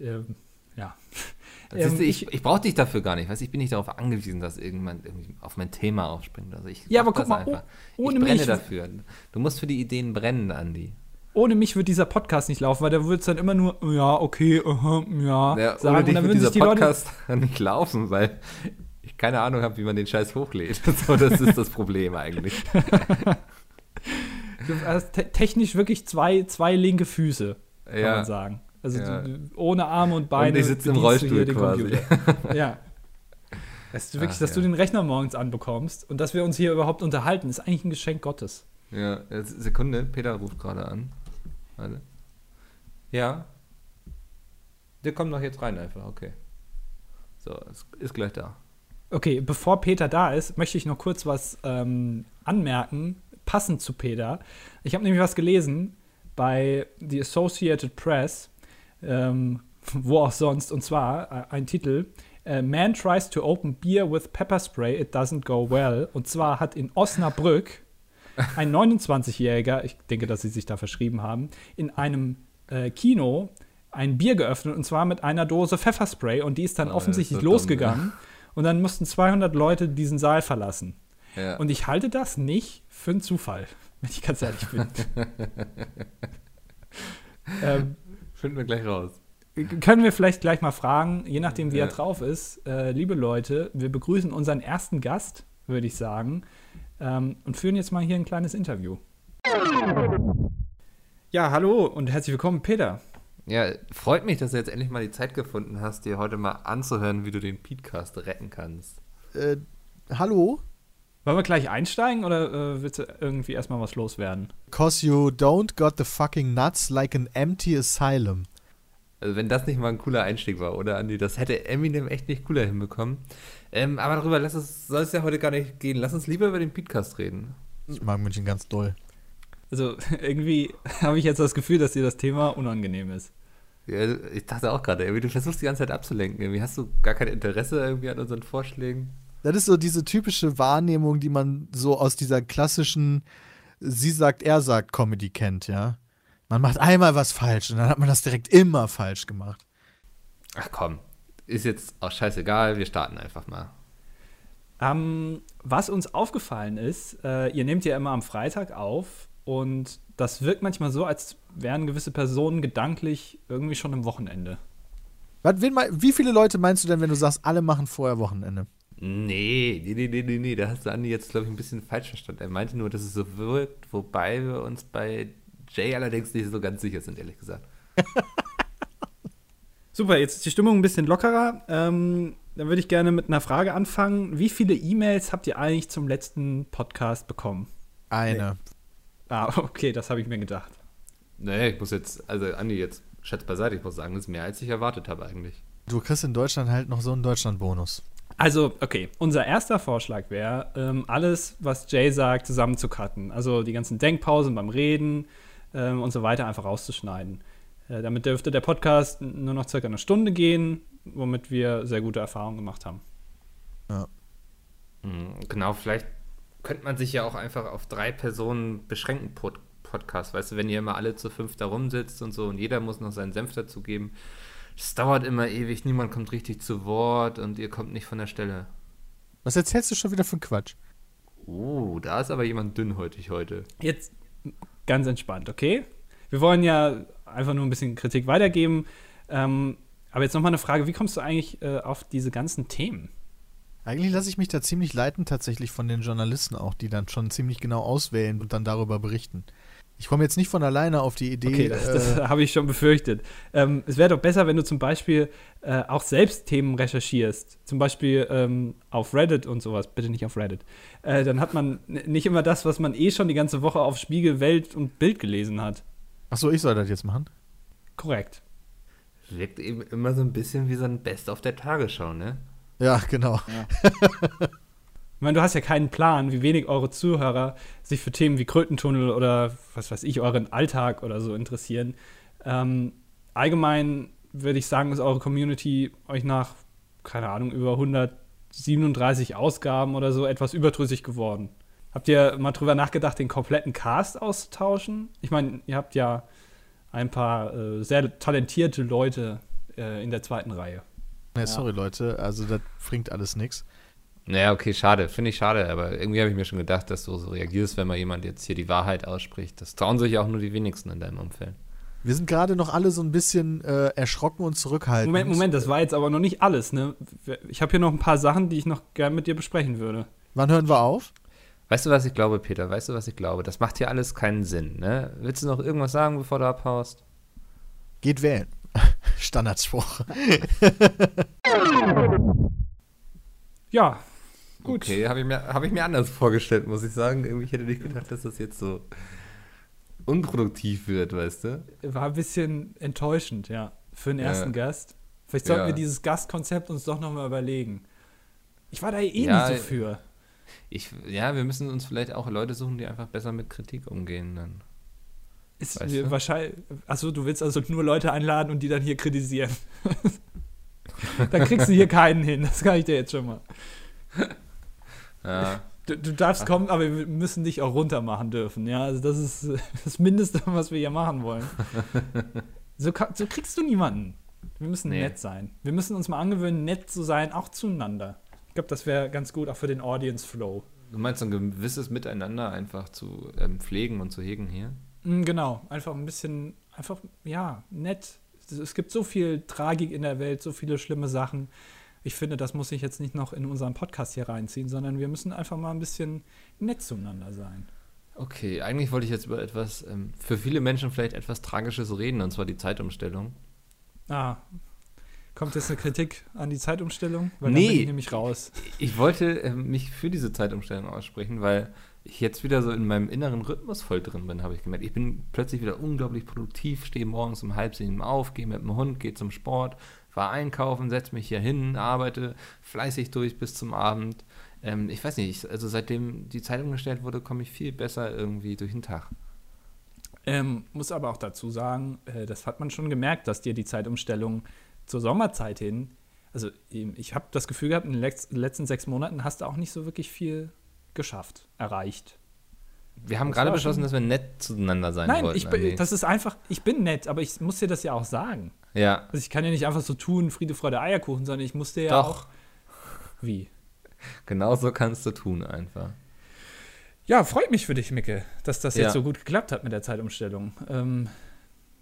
Speaker 2: Ähm, ja. [LAUGHS]
Speaker 1: Das ist,
Speaker 2: Ähm,
Speaker 1: ich ich brauche dich dafür gar nicht, weißt, ich bin nicht darauf angewiesen, dass irgendwie auf mein Thema aufspringt. Also ich
Speaker 2: Ja, aber guck mal,
Speaker 1: einfach.
Speaker 2: oh- ohne
Speaker 1: ich brenne
Speaker 2: mich-
Speaker 1: dafür. Du musst für die Ideen brennen, Andi.
Speaker 2: Ohne mich wird dieser Podcast nicht laufen, weil da wird es dann immer nur, ja, okay, aha, ja,
Speaker 1: Ja,
Speaker 2: sagen.
Speaker 1: ohne
Speaker 2: Und
Speaker 1: dich
Speaker 2: dann
Speaker 1: wird dieser
Speaker 2: die Leute.
Speaker 1: Podcast [LAUGHS] nicht laufen, weil ich keine Ahnung habe, wie man den Scheiß hochlädt. [LAUGHS] So, das ist das Problem eigentlich.
Speaker 2: Du hast te technisch wirklich zwei, zwei linke Füße, kann
Speaker 1: Ja.
Speaker 2: man sagen. Also
Speaker 1: Ja.
Speaker 2: du, ohne Arme und Beine.
Speaker 1: Und ich sitze im
Speaker 2: du
Speaker 1: Rollstuhl quasi.
Speaker 2: Computer. [LAUGHS] ja. Es ist wirklich,
Speaker 1: Ach,
Speaker 2: dass du
Speaker 1: ja.
Speaker 2: den Rechner morgens anbekommst und dass wir uns hier überhaupt unterhalten, ist eigentlich ein Geschenk Gottes.
Speaker 1: Ja, Sekunde, Peter ruft gerade an. Warte. Ja. Der kommt doch jetzt rein einfach, okay. So, ist, ist gleich da.
Speaker 2: Okay, bevor Peter da ist, möchte ich noch kurz was ähm, anmerken, passend zu Peter. Ich habe nämlich was gelesen bei The Associated Press, ähm, wo auch sonst, und zwar äh, ein Titel: äh, Man tries to open beer with pepper spray, it doesn't go well. Und zwar hat in Osnabrück ein 29-Jähriger, ich denke, dass sie sich da verschrieben haben, in einem äh, Kino ein Bier geöffnet und zwar mit einer Dose Pfefferspray und die ist dann
Speaker 1: Oh,
Speaker 2: offensichtlich
Speaker 1: so dumm,
Speaker 2: losgegangen und dann mussten 200 Leute diesen Saal verlassen.
Speaker 1: Ja.
Speaker 2: Und ich halte das nicht für einen Zufall, wenn ich ganz ehrlich bin. [LAUGHS] ähm,
Speaker 1: Finden wir gleich raus.
Speaker 2: können wir vielleicht gleich mal fragen, je nachdem, wie
Speaker 1: Ja.
Speaker 2: er drauf ist. Äh, liebe Leute, wir begrüßen unseren ersten Gast, würde ich sagen, ähm, und führen jetzt mal hier ein kleines Interview. Ja, hallo und herzlich willkommen, Peter.
Speaker 1: Ja, freut mich, dass du jetzt endlich mal die Zeit gefunden hast, dir heute mal anzuhören, wie du den Podcast retten kannst.
Speaker 3: Äh, hallo?
Speaker 2: Wollen wir gleich einsteigen oder äh, willst du irgendwie erstmal was loswerden?
Speaker 3: Cause you don't got the fucking nuts like an empty asylum.
Speaker 1: Also wenn das nicht mal ein cooler Einstieg war, oder Andi? Das hätte Eminem echt nicht cooler hinbekommen. Ähm, aber darüber lass es, soll es ja heute gar nicht gehen. Lass uns lieber über den Podcast reden.
Speaker 3: Ich mag München ganz doll.
Speaker 2: Also [LAUGHS] irgendwie habe ich jetzt das Gefühl, dass dir das Thema unangenehm ist.
Speaker 1: Ja, ich dachte auch gerade, du versuchst die ganze Zeit abzulenken. Irgendwie hast du gar kein Interesse irgendwie an unseren Vorschlägen.
Speaker 3: Das ist so diese typische Wahrnehmung, die man so aus dieser klassischen Sie sagt, er sagt Comedy kennt, ja. Man macht einmal was falsch und dann hat man das direkt immer falsch gemacht.
Speaker 1: Ach komm, ist jetzt auch scheißegal, wir starten einfach mal.
Speaker 2: Ähm, was uns aufgefallen ist, äh, ihr nehmt ja immer am Freitag auf und das wirkt manchmal so, als wären gewisse Personen gedanklich irgendwie schon im Wochenende.
Speaker 3: Was, wen, mei- wie viele Leute meinst du denn, wenn du sagst, alle machen vorher Wochenende?
Speaker 1: Nee, nee, nee, nee, nee, nee, da hast du Andi jetzt, glaube ich, ein bisschen falsch verstanden. Er meinte nur, dass es so wirkt, wobei wir uns bei Jay allerdings nicht so ganz sicher sind, ehrlich gesagt. [LAUGHS]
Speaker 2: Super, jetzt ist die Stimmung ein bisschen lockerer. Ähm, dann würde ich gerne mit einer Frage anfangen. Wie viele E-Mails habt ihr eigentlich zum letzten Podcast bekommen?
Speaker 3: Eine.
Speaker 2: Ah, okay, das habe ich mir gedacht.
Speaker 1: Nee, ich muss jetzt, also Andi, jetzt Schatz beiseite, ich muss sagen, das ist mehr, als ich erwartet habe eigentlich.
Speaker 3: Du kriegst in Deutschland halt noch so einen Deutschland-Bonus.
Speaker 2: Also, okay, unser erster Vorschlag wäre, ähm, alles, was Jay sagt, zusammenzucutten. Also die ganzen Denkpausen beim Reden ähm, und so weiter einfach rauszuschneiden. Äh, damit dürfte der Podcast nur noch circa eine Stunde gehen, womit wir sehr gute Erfahrungen gemacht haben.
Speaker 1: Mhm, Genau, vielleicht könnte man sich ja auch einfach auf drei Personen beschränken pro Podcast. Weißt du, wenn ihr immer alle zu fünf da rumsitzt und so und jeder muss noch seinen Senf dazugeben. Das dauert immer ewig, niemand kommt richtig zu Wort und ihr kommt nicht von der Stelle.
Speaker 3: Was erzählst du schon wieder für Quatsch?
Speaker 1: Oh, da ist aber jemand dünnhäutig heute.
Speaker 2: Jetzt ganz entspannt, okay? Wir wollen ja einfach nur ein bisschen Kritik weitergeben. Ähm, aber jetzt nochmal eine Frage: Wie kommst du eigentlich äh, auf diese ganzen Themen?
Speaker 3: Eigentlich lasse ich mich da ziemlich leiten, tatsächlich von den Journalisten auch, die dann schon ziemlich genau auswählen und dann darüber berichten. Ich komme jetzt nicht von alleine auf die Idee.
Speaker 2: Okay, das, das
Speaker 3: äh,
Speaker 2: habe ich schon befürchtet. Ähm, es wäre doch besser, wenn du zum Beispiel äh, auch selbst Themen recherchierst. Zum Beispiel ähm, auf Reddit und sowas. Bitte nicht auf Reddit. Äh, dann hat man nicht immer das, was man eh schon die ganze Woche auf Spiegel, Welt und Bild gelesen hat.
Speaker 3: Achso, ich soll das jetzt machen.
Speaker 2: Korrekt.
Speaker 1: Wirkt eben immer so ein bisschen wie so ein Best auf der Tagesschau, ne?
Speaker 3: Ja, genau. [LAUGHS]
Speaker 2: Ich meine, du hast ja keinen Plan, wie wenig eure Zuhörer sich für Themen wie Krötentunnel oder was weiß ich, euren Alltag oder so interessieren. Ähm, allgemein würde ich sagen, ist eure Community euch nach, keine Ahnung, über 137 Ausgaben oder so etwas überdrüssig geworden. Habt ihr mal drüber nachgedacht, den kompletten Cast auszutauschen? Ich meine, ihr habt ja ein paar äh, sehr talentierte Leute äh, in der zweiten Reihe.
Speaker 3: Ne, sorry, Leute, also das bringt alles nichts.
Speaker 1: Naja, okay, schade. Finde ich schade, aber irgendwie habe ich mir schon gedacht, dass du so reagierst, wenn mal jemand jetzt hier die Wahrheit ausspricht. Das trauen sich auch nur die wenigsten in deinem Umfeld.
Speaker 3: Wir sind gerade noch alle so ein bisschen äh, erschrocken und zurückhaltend.
Speaker 2: Moment, Moment, das war jetzt aber noch nicht alles, ne? Ich habe hier noch ein paar Sachen, die ich noch gern mit dir besprechen würde.
Speaker 3: Wann hören wir auf?
Speaker 1: Weißt du, was ich glaube, Peter? Weißt du, was ich glaube? Das macht hier alles keinen Sinn, ne? Willst du noch irgendwas sagen, bevor du abhaust?
Speaker 3: Geht wählen. [LAUGHS] Standardspruch.
Speaker 2: Ja, gut.
Speaker 1: Okay, habe ich, mir- hab ich mir anders vorgestellt, muss ich sagen. Irgendwie hätte ich nicht gedacht, dass das jetzt so unproduktiv wird, weißt du?
Speaker 2: War ein bisschen enttäuschend, ja, für den
Speaker 1: Ja.
Speaker 2: ersten Gast. Vielleicht sollten
Speaker 1: Ja.
Speaker 2: wir dieses Gastkonzept uns doch nochmal überlegen. Ich war da eh
Speaker 1: Ja,
Speaker 2: nicht so für.
Speaker 1: Ich, ja, wir müssen uns vielleicht auch Leute suchen, die einfach besser mit Kritik umgehen dann.
Speaker 2: Ist
Speaker 1: weißt du?
Speaker 2: wahrscheinlich. Achso, du willst also nur Leute einladen und die dann hier kritisieren. [LAUGHS] dann kriegst du hier keinen hin, das kann ich dir jetzt schon mal.
Speaker 1: Ja,
Speaker 2: Du, du darfst kommen, aber wir müssen dich auch runter machen dürfen. Ja, also das ist [LAUGHS] das Mindeste, was wir hier machen wollen. [LAUGHS] So, so kriegst du niemanden. Wir müssen
Speaker 1: Nee.
Speaker 2: nett sein. Wir müssen uns mal angewöhnen, nett zu sein, auch zueinander. Ich glaube, das wäre ganz gut auch für den Audience Flow.
Speaker 1: du meinst ein gewisses Miteinander einfach zu ähm, pflegen und zu hegen hier?
Speaker 2: Mm, Genau, einfach ein bisschen, einfach, ja, nett. Es gibt so viel Tragik in der Welt, so viele schlimme Sachen. Ich finde, das muss ich jetzt nicht noch in unseren Podcast hier reinziehen, sondern wir müssen einfach mal ein bisschen nett zueinander sein.
Speaker 1: Okay, eigentlich wollte ich jetzt über etwas ähm, für viele Menschen vielleicht etwas Tragisches reden, und zwar die Zeitumstellung.
Speaker 2: Ah, kommt jetzt eine Kritik an die Zeitumstellung? Weil
Speaker 1: Nee.
Speaker 2: dann bin ich nämlich raus.
Speaker 1: Ich wollte ähm, mich für diese Zeitumstellung aussprechen, weil ich jetzt wieder so in meinem inneren Rhythmus voll drin bin, habe ich gemerkt. Ich bin plötzlich wieder unglaublich produktiv, stehe morgens um halb sieben auf, gehe mit dem Hund, gehe zum Sport, war einkaufen, setze mich hier hin, arbeite fleißig durch bis zum Abend. Ähm, ich weiß nicht, ich, also seitdem die Zeitung gestellt wurde, komme ich viel besser irgendwie durch den Tag.
Speaker 2: Ähm, muss aber auch dazu sagen, äh, das hat man schon gemerkt, dass dir die Zeitumstellung zur Sommerzeit hin, also ich habe das Gefühl gehabt, in den letzten sechs Monaten hast du auch nicht so wirklich viel geschafft, erreicht.
Speaker 1: Wir haben
Speaker 2: Das
Speaker 1: gerade beschlossen, dass wir nett zueinander sein
Speaker 2: Nein, bin-
Speaker 1: Andi.
Speaker 2: das ist einfach, ich bin nett, aber ich muss dir das ja auch sagen.
Speaker 1: Ja,
Speaker 2: Also ich kann ja nicht einfach so tun, Friede, Freude, Eierkuchen, sondern ich muss dir ja
Speaker 1: Doch.
Speaker 2: auch. Wie?
Speaker 1: genau so kannst du tun einfach.
Speaker 2: Ja, freut mich für dich, Micke, dass das
Speaker 1: Ja.
Speaker 2: jetzt so gut geklappt hat mit der Zeitumstellung. Ähm,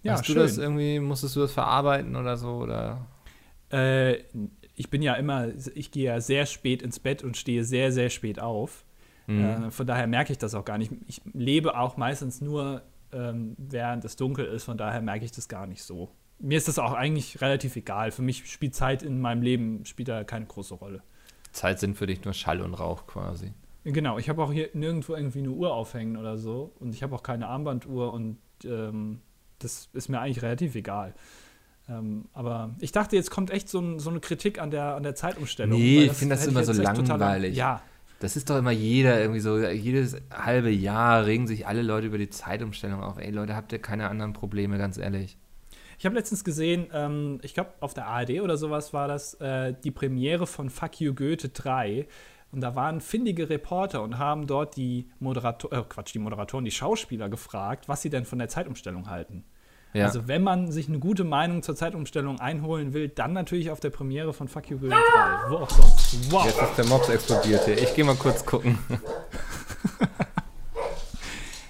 Speaker 2: ja,
Speaker 1: Hast du
Speaker 2: schön.
Speaker 1: das irgendwie, musstest du das verarbeiten oder so? Oder?
Speaker 2: Äh, ich bin ja immer, ich gehe ja sehr spät ins Bett und stehe sehr, sehr spät auf.
Speaker 1: Mhm.
Speaker 2: Äh, von daher merke ich das auch gar nicht. Ich lebe auch meistens nur, ähm, während es dunkel ist, von daher merke ich das gar nicht so. Mir ist das auch eigentlich relativ egal. Für mich spielt Zeit in meinem Leben spielt da keine große Rolle.
Speaker 1: Zeit sind für dich nur Schall und Rauch quasi.
Speaker 2: Genau, ich habe auch hier nirgendwo irgendwie eine Uhr aufhängen oder so. Und ich habe auch keine Armbanduhr und ähm, das ist mir eigentlich relativ egal. Ähm, aber ich dachte, jetzt kommt echt so, ein, so eine Kritik an der, an der Zeitumstellung.
Speaker 1: Nee, ich finde das immer so
Speaker 2: total-
Speaker 1: langweilig.
Speaker 2: Ja,
Speaker 1: Das ist doch immer jeder irgendwie so, jedes halbe Jahr regen sich alle Leute über die Zeitumstellung auf. Ey Leute, habt ihr keine anderen Probleme, ganz ehrlich.
Speaker 2: Ich habe letztens gesehen, ähm, ich glaube, auf der ARD oder sowas war das äh, die Premiere von Fuck You Goethe 3. Und da waren findige Reporter und haben dort die Moderator, äh, Quatsch, die Moderatoren, die Schauspieler gefragt, was sie denn von der Zeitumstellung halten.
Speaker 1: Ja.
Speaker 2: Also, wenn man sich eine gute Meinung zur Zeitumstellung einholen will, dann natürlich auf der Premiere von Fuck You Goethe 3. Wo auch sonst. Wow.
Speaker 1: Jetzt ist der Mops explodiert hier. Ich gehe mal kurz gucken. [LAUGHS]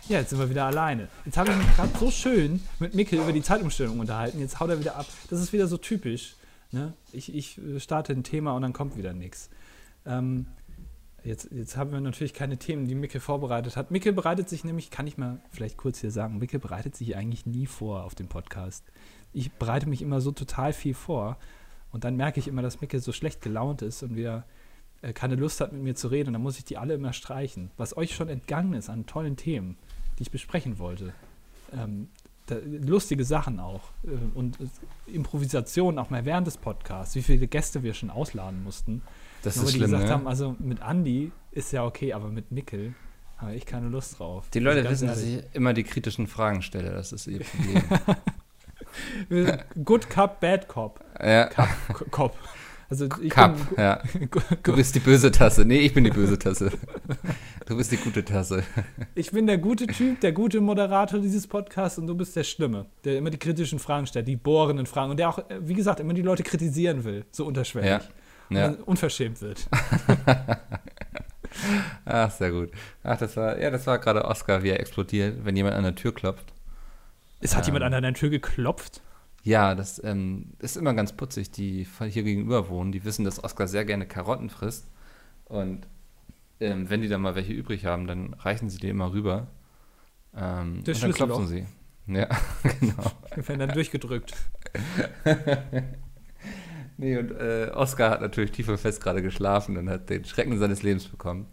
Speaker 2: Ja, jetzt sind wir wieder alleine. Jetzt habe ich mich gerade so schön mit Mikkel über die Zeitumstellung unterhalten. Jetzt haut er wieder ab. Das ist wieder so typisch. Ne? Ich, ich äh, starte ein Thema und dann kommt wieder nichts. Ähm, jetzt, jetzt haben wir natürlich keine Themen, die Mikkel vorbereitet hat. Mikkel bereitet sich nämlich, kann ich mal vielleicht kurz hier sagen, Mikkel bereitet sich eigentlich nie vor auf dem Podcast. Ich bereite mich immer so total viel vor und dann merke ich immer, dass Mikkel so schlecht gelaunt ist und wieder äh, keine Lust hat, mit mir zu reden. Und dann muss ich die alle immer streichen. Was euch schon entgangen ist an tollen Themen die ich besprechen wollte. Ähm, da, lustige Sachen auch. Äh, und äh, Improvisation auch mal während des Podcasts, wie viele Gäste wir schon ausladen mussten.
Speaker 1: Das
Speaker 2: Nur
Speaker 1: ist
Speaker 2: die
Speaker 1: schlimm,
Speaker 2: gesagt
Speaker 1: ne?
Speaker 2: haben, also mit Andy ist ja okay, aber mit Mikkel habe ich keine Lust drauf.
Speaker 1: Die Leute wissen, dass ich immer die kritischen Fragen stelle. Das ist ihr Problem. [LAUGHS]
Speaker 2: Good Cup, Bad Cop.
Speaker 1: ja.
Speaker 2: Cup, Cop. Also ich
Speaker 1: Cup,
Speaker 2: bin
Speaker 1: ja. [LAUGHS] Du bist die böse Tasse. Nee, ich bin die böse Tasse. Du bist die gute Tasse.
Speaker 2: ich bin der gute Typ, der gute Moderator dieses Podcasts und du bist der Schlimme, der immer die kritischen Fragen stellt, die bohrenden Fragen und der auch, äh, wie gesagt, immer die Leute kritisieren will, so unterschwellig.
Speaker 1: Ja.
Speaker 2: Und
Speaker 1: Ja.
Speaker 2: unverschämt wird. [LAUGHS]
Speaker 1: Ach, sehr gut. Ach, das war, ja, das war gerade Oscar, wie er explodiert, wenn jemand an der Tür klopft.
Speaker 2: Es hat
Speaker 1: Ähm.
Speaker 2: jemand an deiner Tür geklopft.
Speaker 1: Ja, das ähm, ist immer ganz putzig. Die hier gegenüber wohnen, die wissen, dass Oscar sehr gerne Karotten frisst. Und ähm, wenn die dann mal welche übrig haben, dann reichen sie die immer rüber. Ähm,
Speaker 2: Das
Speaker 1: und dann klopfen sie. Ja, [LAUGHS] genau.
Speaker 2: Wir werden dann durchgedrückt. [LAUGHS]
Speaker 1: Nee, und äh, Oscar hat natürlich tief und fest gerade geschlafen und hat den Schrecken seines Lebens bekommen.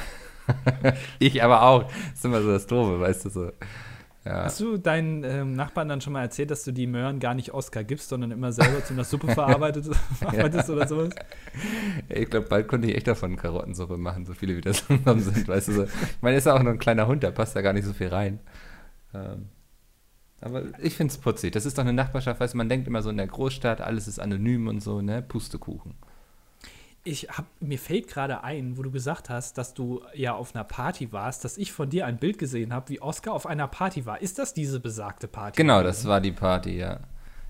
Speaker 1: [LAUGHS] ich aber auch. Das ist immer so das Doofe, weißt du so. Ja.
Speaker 2: Hast du deinen ähm, Nachbarn dann schon mal erzählt, dass du die Möhren gar nicht Oscar gibst, sondern immer selber zu einer Suppe [LAUGHS] verarbeitet, verarbeitest oder sowas?
Speaker 1: Ich glaube, bald konnte ich echt davon Karottensuppe machen, so viele wie das [LAUGHS] zusammen sind, weißt du so. Ich meine, ist ja auch nur ein kleiner Hund, da passt da gar nicht so viel rein. Ähm, aber ich finde es putzig. Das ist doch eine Nachbarschaft, weißt du, man denkt immer so in der Großstadt, alles ist anonym und so, ne? Pustekuchen.
Speaker 2: Ich hab, mir fällt gerade ein, wo du gesagt hast, dass du ja auf einer Party warst, dass ich von dir ein Bild gesehen habe, wie Oscar auf einer Party war. Ist das diese besagte Party?
Speaker 1: Genau, das war die Party, ja.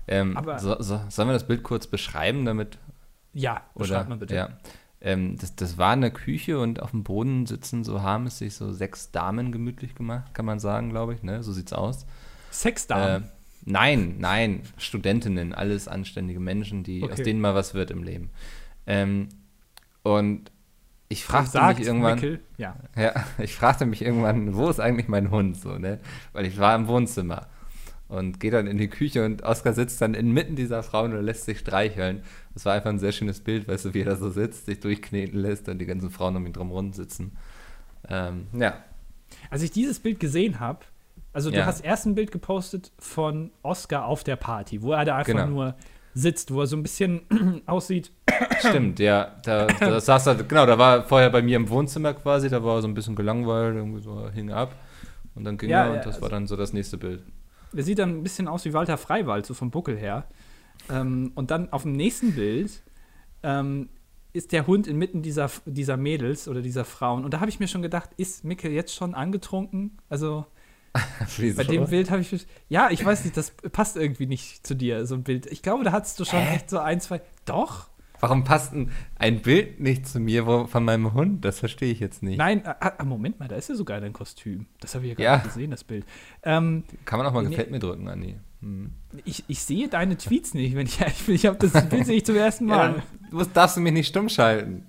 Speaker 1: Ähm,
Speaker 2: Aber-
Speaker 1: so, so, sollen wir das Bild kurz beschreiben, damit
Speaker 2: Ja,
Speaker 1: Oder,
Speaker 2: beschreib mal bitte.
Speaker 1: Ja. Ähm, das, das war eine Küche und auf dem Boden sitzen so haben es sich so sechs Damen gemütlich gemacht, kann man sagen, glaube ich. Ne? So sieht's aus. Äh,
Speaker 2: Sexdamen.
Speaker 1: nein, nein, Studentinnen, alles anständige Menschen, die
Speaker 2: Okay.
Speaker 1: aus denen mal was wird im Leben. Ähm, und ich fragte
Speaker 2: Sagt
Speaker 1: mich irgendwann,
Speaker 2: ja.
Speaker 1: ja, ich fragte mich irgendwann, wo ist eigentlich mein Hund so, ne? Weil ich war im Wohnzimmer und gehe dann in die Küche und Oskar sitzt dann inmitten dieser Frauen und lässt sich streicheln. Das war einfach ein sehr schönes Bild, weißt du, wie er da so sitzt, sich durchkneten lässt und die ganzen Frauen um ihn drum rum sitzen. Ähm, ja,
Speaker 2: Als ich dieses Bild gesehen habe, also du
Speaker 1: Ja.
Speaker 2: hast erst ein Bild gepostet von Oscar auf der Party, wo er da einfach
Speaker 1: Genau.
Speaker 2: nur sitzt, wo er so ein bisschen [CLEARS THROAT] aussieht.
Speaker 1: stimmt, ja. Da, da [CLEARS THROAT] saß er, genau, da war er vorher bei mir im Wohnzimmer quasi, da war er so ein bisschen gelangweilt, irgendwie so hing ab. Und dann ging
Speaker 2: Ja,
Speaker 1: er und
Speaker 2: ja,
Speaker 1: das war dann so das nächste Bild.
Speaker 2: Der sieht dann ein bisschen aus wie Walter Freiwald, so vom Buckel her. Ähm, und dann auf dem nächsten Bild ähm, ist der Hund inmitten dieser, dieser Mädels oder dieser Frauen. Und da habe ich mir schon gedacht, ist Mikkel jetzt schon angetrunken? Also? [LAUGHS] bei dem Bild habe ich ja, ich weiß nicht, das passt irgendwie nicht zu dir, so ein Bild. Ich glaube, da hattest du schon
Speaker 1: Hä?
Speaker 2: echt so ein, zwei. Doch?
Speaker 1: Warum passt ein, ein Bild nicht zu mir wo, von meinem Hund? Das verstehe ich jetzt nicht.
Speaker 2: Nein, ah, ah, Moment mal, da ist ja sogar dein Kostüm. Das habe ich ja gar
Speaker 1: Ja.
Speaker 2: nicht gesehen, das Bild. Ähm,
Speaker 1: Kann man auch mal
Speaker 2: Nee.
Speaker 1: gefällt mir drücken, Andi. Hm.
Speaker 2: ich, ich sehe deine Tweets nicht, wenn ich ehrlich bin. Ich habe das Bild sehe ich zum ersten [LAUGHS]
Speaker 1: Ja,
Speaker 2: Mal.
Speaker 1: musst, darfst du mich nicht stumm schalten.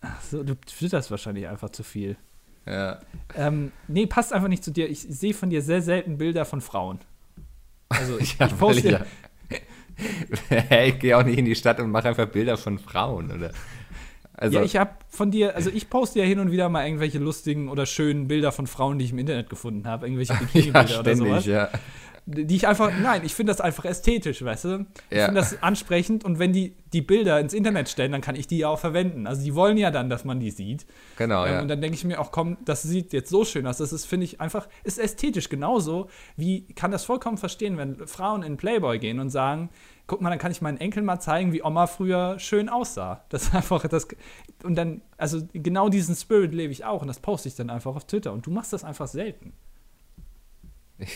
Speaker 2: Ach so, du twitterst wahrscheinlich einfach zu viel.
Speaker 1: Ja.
Speaker 2: Ähm, nee, passt einfach nicht zu dir. Ich sehe von dir sehr selten Bilder von Frauen. Also [LAUGHS] ich,
Speaker 1: Ja,
Speaker 2: ich poste.
Speaker 1: ich, ja. [LAUGHS] ich gehe auch nicht in die Stadt und mache einfach Bilder von Frauen, oder? Also,
Speaker 2: ja, ich habe von dir, also ich poste ja hin und wieder mal irgendwelche lustigen oder schönen Bilder von Frauen, die ich im Internet gefunden habe, irgendwelche [LAUGHS]
Speaker 1: ja,
Speaker 2: Bikini-Bilder oder
Speaker 1: ständig,
Speaker 2: sowas.
Speaker 1: ja.
Speaker 2: Die ich einfach, nein, ich finde das einfach ästhetisch, weißt du? Ich
Speaker 1: Ja.
Speaker 2: finde das ansprechend und wenn die die Bilder ins Internet stellen, dann kann ich die ja auch verwenden. Also die wollen ja dann, dass man die sieht.
Speaker 1: Genau,
Speaker 2: Ähm,
Speaker 1: ja.
Speaker 2: Und dann denke ich mir auch, komm, das sieht jetzt so schön aus. Das ist, finde ich, einfach, ist ästhetisch genauso, wie, kann das vollkommen verstehen, wenn Frauen in Playboy gehen und sagen, guck mal, dann kann ich meinen Enkeln mal zeigen, wie Oma früher schön aussah. Das ist einfach, das, und dann, also genau diesen Spirit lebe ich auch und das poste ich dann einfach auf Twitter und du machst das einfach selten. [LAUGHS]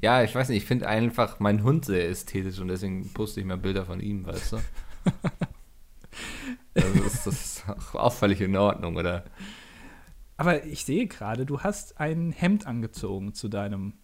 Speaker 1: Ja, ich weiß nicht, ich finde einfach meinen Hund sehr ästhetisch und deswegen poste ich mal Bilder von ihm, weißt du? [LAUGHS] also ist das auch, auch völlig in Ordnung, oder?
Speaker 2: Aber ich sehe gerade, du hast ein Hemd angezogen zu deinem.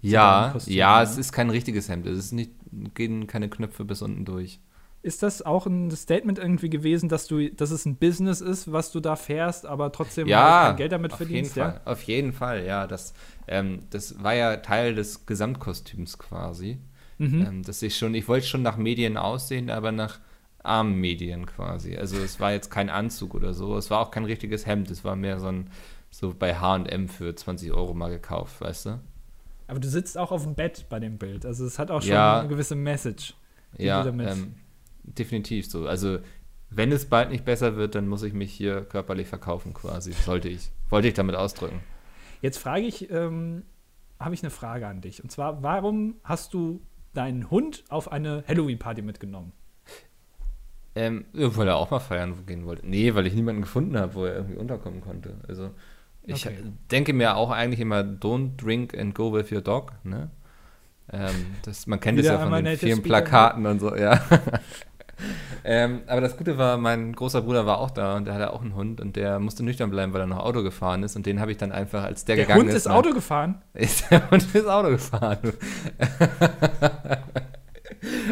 Speaker 1: Ja,
Speaker 2: deinem Kostüm,
Speaker 1: ja,
Speaker 2: ne?
Speaker 1: es ist kein richtiges Hemd. Es ist nicht, gehen keine Knöpfe bis unten durch.
Speaker 2: Ist das auch ein Statement irgendwie gewesen, dass du, dass es ein Business ist, was du da fährst, aber trotzdem
Speaker 1: Ja,
Speaker 2: halt kein Geld damit verdienst?
Speaker 1: jeden
Speaker 2: ja?
Speaker 1: Fall. Auf jeden Fall, ja. Das, ähm, das war ja Teil des Gesamtkostüms quasi.
Speaker 2: Mhm.
Speaker 1: Ähm, dass ich schon, ich wollte schon nach Medien aussehen, aber nach armen Medien quasi. Also es war jetzt kein Anzug oder so. Es war auch kein richtiges Hemd. Es war mehr so ein, so bei H&M für 20 Euro mal gekauft, weißt du?
Speaker 2: Aber du sitzt auch auf dem Bett bei dem Bild. Also es hat auch schon
Speaker 1: Ja.
Speaker 2: eine gewisse Message. die
Speaker 1: Ja,
Speaker 2: du damit-
Speaker 1: ähm, definitiv so. Also wenn es bald nicht besser wird, dann muss ich mich hier körperlich verkaufen quasi. Sollte ich. Wollte ich damit ausdrücken.
Speaker 2: Jetzt frage ich, ähm, habe ich eine Frage an dich. Und zwar, warum hast du deinen Hund auf eine Halloween-Party mitgenommen?
Speaker 1: Ähm, weil er auch mal feiern gehen wollte. Nee, weil ich niemanden gefunden habe, wo er irgendwie unterkommen konnte. Also ich
Speaker 2: Okay.
Speaker 1: denke mir auch eigentlich immer, don't drink and go with your dog, ne? Ähm, das, man kennt es ja von den vielen? Plakaten und so, ja. Ähm, aber das Gute war, mein großer Bruder war auch da und der hatte auch einen Hund und der musste nüchtern bleiben, weil er noch Auto gefahren ist und den habe ich dann einfach, als der,
Speaker 2: Der
Speaker 1: gegangen
Speaker 2: Hund
Speaker 1: ist,
Speaker 2: ist
Speaker 1: ne,
Speaker 2: Auto gefahren.
Speaker 1: ist der Hund ist Auto gefahren.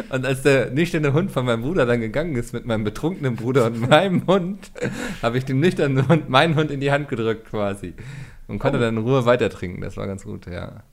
Speaker 1: Und als der nüchterne Hund von meinem Bruder dann gegangen ist mit meinem betrunkenen Bruder und meinem Hund, habe ich dem nüchternen Hund meinen Hund in die Hand gedrückt quasi. Und konnte
Speaker 2: Oh.
Speaker 1: dann in Ruhe weiter trinken. Das war ganz gut, ja.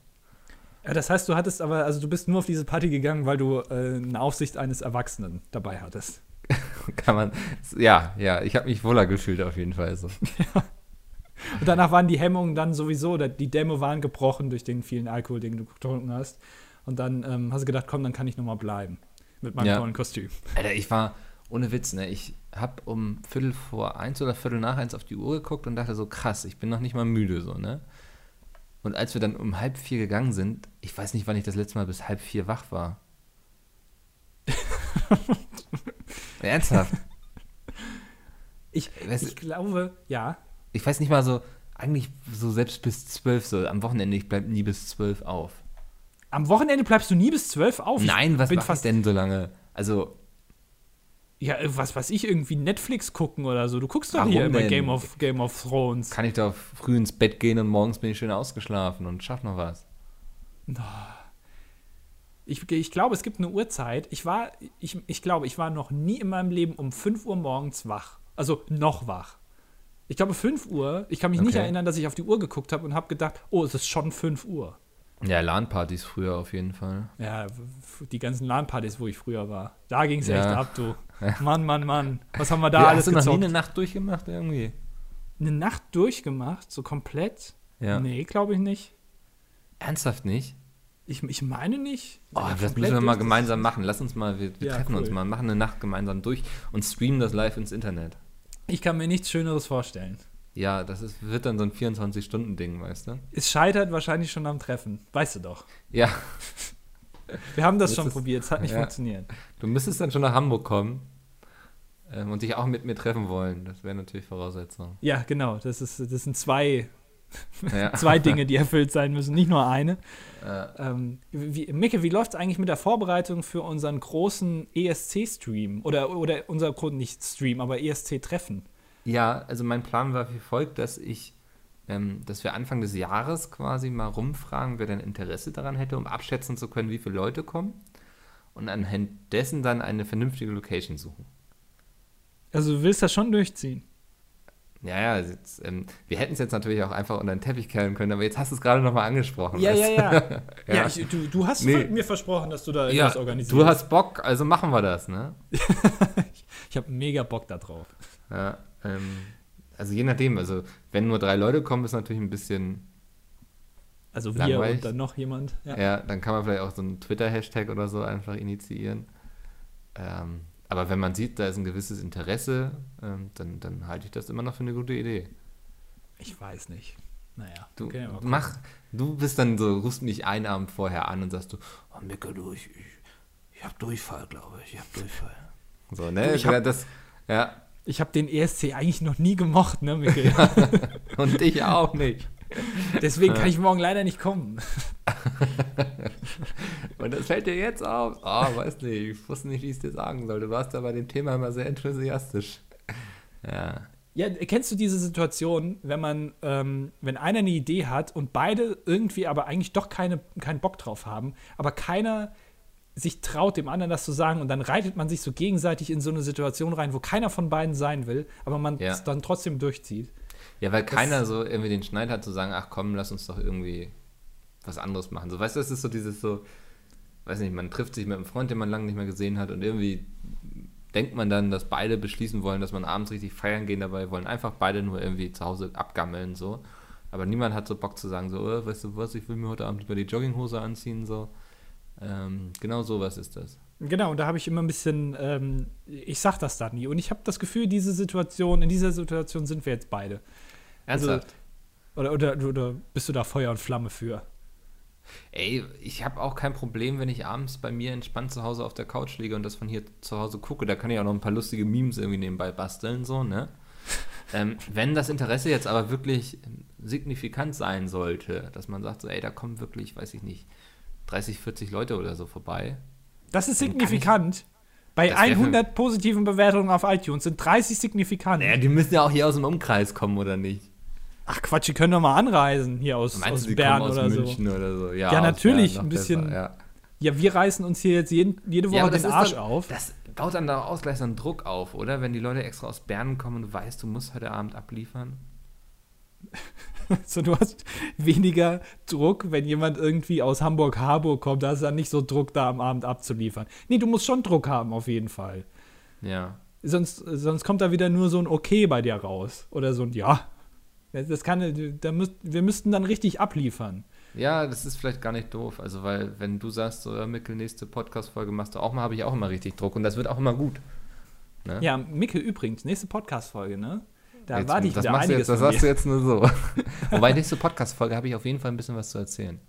Speaker 2: Ja, das heißt, du hattest aber, also du bist nur auf diese Party gegangen, weil du äh, eine Aufsicht eines Erwachsenen dabei hattest. [LAUGHS]
Speaker 1: Kann man, ja, ja, ich habe mich wohler gefühlt auf jeden Fall so. [LAUGHS]
Speaker 2: Und danach waren die Hemmungen dann sowieso, die Dämme waren gebrochen durch den vielen Alkohol, den du getrunken hast. Und dann ähm, hast du gedacht, komm, dann kann ich nochmal bleiben. Mit meinem
Speaker 1: Ja.
Speaker 2: tollen Kostüm.
Speaker 1: Alter, ich war, ohne Witz, ne, ich habe um Viertel vor eins oder Viertel nach eins auf die Uhr geguckt und dachte so, krass, ich bin noch nicht mal müde, so, ne? Und als wir dann um halb vier gegangen sind, ich weiß nicht, wann ich das letzte Mal bis halb vier wach war. [LAUGHS] Ernsthaft?
Speaker 2: Ich,
Speaker 1: Weißt du-
Speaker 2: ich glaube, ja.
Speaker 1: Ich weiß nicht mal so, eigentlich so selbst bis zwölf, so am Wochenende, ich bleib nie bis zwölf auf.
Speaker 2: Am Wochenende bleibst du nie bis zwölf auf. Ich
Speaker 1: Nein, was
Speaker 2: bin
Speaker 1: mach ich
Speaker 2: fast
Speaker 1: denn so lange? Also,
Speaker 2: Ja, äh, was weiß ich, irgendwie Netflix gucken oder so. Du guckst doch
Speaker 1: Warum
Speaker 2: hier immer
Speaker 1: denn?
Speaker 2: Game of, Game of Thrones.
Speaker 1: kann ich doch früh ins Bett gehen und morgens bin ich schön ausgeschlafen und schaff noch was.
Speaker 2: Ich, ich glaube, es gibt eine Uhrzeit. Ich war, ich, ich glaube, ich war noch nie in meinem Leben um 5 Uhr morgens wach. Also noch wach. Ich glaube 5 Uhr. Ich kann mich nicht
Speaker 1: Okay.
Speaker 2: erinnern, dass ich auf die Uhr geguckt habe und habe gedacht, oh, es ist schon 5 Uhr.
Speaker 1: Ja, LAN-Partys früher auf jeden Fall.
Speaker 2: Ja, die ganzen LAN-Partys, wo ich früher war. Da ging es
Speaker 1: Ja.
Speaker 2: echt ab, du. Mann, Mann, Mann. Was haben wir da
Speaker 1: Ja,
Speaker 2: alles
Speaker 1: hast du noch nie
Speaker 2: gezockt?
Speaker 1: eine Nacht durchgemacht irgendwie?
Speaker 2: eine Nacht durchgemacht, so komplett?
Speaker 1: Ja.
Speaker 2: Nee, glaube ich nicht.
Speaker 1: Ernsthaft nicht?
Speaker 2: Ich, ich meine nicht.
Speaker 1: Oh,
Speaker 2: Ja,
Speaker 1: das müssen wir mal gemeinsam machen. Lass uns mal, wir, wir
Speaker 2: Ja,
Speaker 1: treffen uns
Speaker 2: cool.
Speaker 1: mal, machen eine Nacht gemeinsam durch und streamen das live ins Internet.
Speaker 2: Ich kann mir nichts Schöneres vorstellen.
Speaker 1: Ja, das ist, wird dann so ein 24-Stunden-Ding, weißt du?
Speaker 2: Es scheitert wahrscheinlich schon am Treffen. Weißt du doch.
Speaker 1: Ja, [LAUGHS]
Speaker 2: Wir haben das
Speaker 1: Das
Speaker 2: schon
Speaker 1: ist-
Speaker 2: probiert, es hat nicht
Speaker 1: ja.
Speaker 2: funktioniert.
Speaker 1: du müsstest dann schon nach Hamburg kommen ähm, und dich auch mit mir treffen wollen. Das wäre natürlich Voraussetzung.
Speaker 2: Ja, genau. Das, ist, das sind zwei,
Speaker 1: Ja. [LAUGHS]
Speaker 2: zwei Dinge, die erfüllt sein müssen, nicht nur eine.
Speaker 1: Äh,
Speaker 2: Ähm, wie, Micke, wie läuft es eigentlich mit der Vorbereitung für unseren großen ESC-Stream? Oder, oder unser nicht Stream, aber ESC-Treffen?
Speaker 1: Ja, also mein Plan war wie folgt, dass ich, ähm, dass wir Anfang des Jahres quasi mal rumfragen, wer denn Interesse daran hätte, um abschätzen zu können, wie viele Leute kommen. Und anhand dessen dann eine vernünftige Location suchen.
Speaker 2: Also du willst das schon durchziehen.
Speaker 1: Ja, ja, jetzt, ähm, wir hätten es jetzt natürlich auch einfach unter den Teppich kehren können, aber jetzt hast du es gerade nochmal angesprochen.
Speaker 2: Ja, ja,
Speaker 1: du?
Speaker 2: ja. [LAUGHS]
Speaker 1: Ja.
Speaker 2: ja, ich, du, du hast
Speaker 1: Nee.
Speaker 2: mir versprochen, dass du da
Speaker 1: Ja,
Speaker 2: etwas organisierst.
Speaker 1: du hast Bock, also machen wir das, ne? [LAUGHS]
Speaker 2: ich habe mega Bock da drauf.
Speaker 1: Ja, ähm, also je nachdem, also wenn nur drei Leute kommen, ist natürlich ein bisschen
Speaker 2: Also wir
Speaker 1: Langweilig.
Speaker 2: und dann noch jemand. Ja.
Speaker 1: Ja. dann kann man vielleicht auch so einen Twitter-Hashtag oder so einfach initiieren. Ähm, aber wenn man sieht, da ist ein gewisses Interesse, ähm, dann, dann halte ich das immer noch für eine gute Idee.
Speaker 2: Ich weiß nicht. Naja,
Speaker 1: Du,
Speaker 2: okay,
Speaker 1: mach, du bist dann so, rufst mich einen Abend vorher an und sagst du, oh Micke, du, ich, ich, ich hab Durchfall, glaube ich, ich hab Durchfall. So, ne?
Speaker 2: Du, ich hab-
Speaker 1: das, ja,
Speaker 2: Ich habe den ESC eigentlich noch nie gemocht, ne, Mikkel? [LAUGHS]
Speaker 1: und ich auch nicht.
Speaker 2: Deswegen kann ich morgen leider nicht kommen. [LAUGHS]
Speaker 1: Und das fällt dir jetzt auf. Ah, weiß nicht, ich wusste nicht, wie ich es dir sagen sollte. Du warst da bei dem Thema immer sehr enthusiastisch. Ja.
Speaker 2: Ja, kennst du diese Situation, wenn man, ähm, wenn einer eine Idee hat und beide irgendwie aber eigentlich doch keine, keinen Bock drauf haben, aber keiner sich traut, dem anderen das zu sagen und dann reitet man sich so gegenseitig in so eine Situation rein, wo keiner von beiden sein will, aber man
Speaker 1: Ja.
Speaker 2: es dann trotzdem durchzieht.
Speaker 1: Ja, weil keiner so irgendwie den Schneid hat zu sagen, ach komm, lass uns doch irgendwie was anderes machen. So, weißt du, das ist so dieses so, weiß nicht, man trifft sich mit einem Freund, den man lange nicht mehr gesehen hat und irgendwie denkt man dann, dass beide beschließen wollen, dass man abends richtig feiern gehen dabei wollen, einfach beide nur irgendwie zu Hause abgammeln, so. Aber niemand hat so Bock zu sagen, so, oh, weißt du was, ich will mir heute Abend über die Jogginghose anziehen, so. Ähm, genau sowas ist das.
Speaker 2: Genau, und da habe ich immer ein bisschen, ähm, ich sag das dann nie. Und ich habe das Gefühl, diese Situation, in dieser Situation sind wir jetzt beide. Also-
Speaker 1: Ernsthaft?
Speaker 2: Oder, oder, oder bist du da Feuer und Flamme für?
Speaker 1: Ey, ich habe auch kein Problem, wenn ich abends bei mir entspannt zu Hause auf der Couch liege und das von hier zu Hause gucke. Da kann ich auch noch ein paar lustige Memes irgendwie nebenbei basteln, so, ne? [LAUGHS] ähm, wenn das Interesse jetzt aber wirklich signifikant sein sollte, dass man sagt, so, ey, da kommen wirklich, weiß ich nicht, 30, 40 Leute oder so vorbei.
Speaker 2: Das ist signifikant. Bei
Speaker 1: Das wär für-
Speaker 2: 100 positiven Bewertungen auf iTunes sind 30 signifikant.
Speaker 1: Naja, die müssen ja auch hier aus dem Umkreis kommen, oder nicht?
Speaker 2: Ach Quatsch, die können doch mal anreisen hier aus,
Speaker 1: Meinst
Speaker 2: aus
Speaker 1: du,
Speaker 2: Bern
Speaker 1: aus
Speaker 2: oder
Speaker 1: München
Speaker 2: so.
Speaker 1: oder so?
Speaker 2: Ja,
Speaker 1: aus
Speaker 2: natürlich,
Speaker 1: Bern
Speaker 2: ein bisschen-
Speaker 1: besser, ja.
Speaker 2: Ja, wir reißen uns hier jetzt jeden, jede Woche
Speaker 1: Ja,
Speaker 2: den Arsch
Speaker 1: dann,
Speaker 2: auf.
Speaker 1: Das baut dann da auch gleich so einen Druck auf, oder? Wenn die Leute extra aus Bern kommen und du weißt, du musst heute Abend abliefern. [LAUGHS] [LAUGHS]
Speaker 2: So, du hast weniger Druck, wenn jemand irgendwie aus Hamburg-Harburg kommt. Da ist dann nicht so Druck, da am Abend abzuliefern. Nee, du musst schon Druck haben, auf jeden Fall.
Speaker 1: Ja.
Speaker 2: Sonst, sonst kommt da wieder nur so ein Okay bei dir raus. Oder so ein Ja. Das kann, da müsst, wir müssten dann richtig abliefern.
Speaker 1: Ja, das ist vielleicht gar nicht doof. Also, weil, wenn du sagst, so, ja, Mikkel, nächste Podcast-Folge machst du auch mal, habe ich auch immer richtig Druck und das wird auch immer gut. Ne?
Speaker 2: Ja, Micke, übrigens, nächste Podcast-Folge, ne? Da
Speaker 1: Jetzt-
Speaker 2: warte ich
Speaker 1: das
Speaker 2: wieder
Speaker 1: machst du
Speaker 2: einiges
Speaker 1: jetzt, Das sagst du jetzt nur so. [LAUGHS] Wobei, nächste Podcast-Folge habe ich auf jeden Fall ein bisschen was zu erzählen.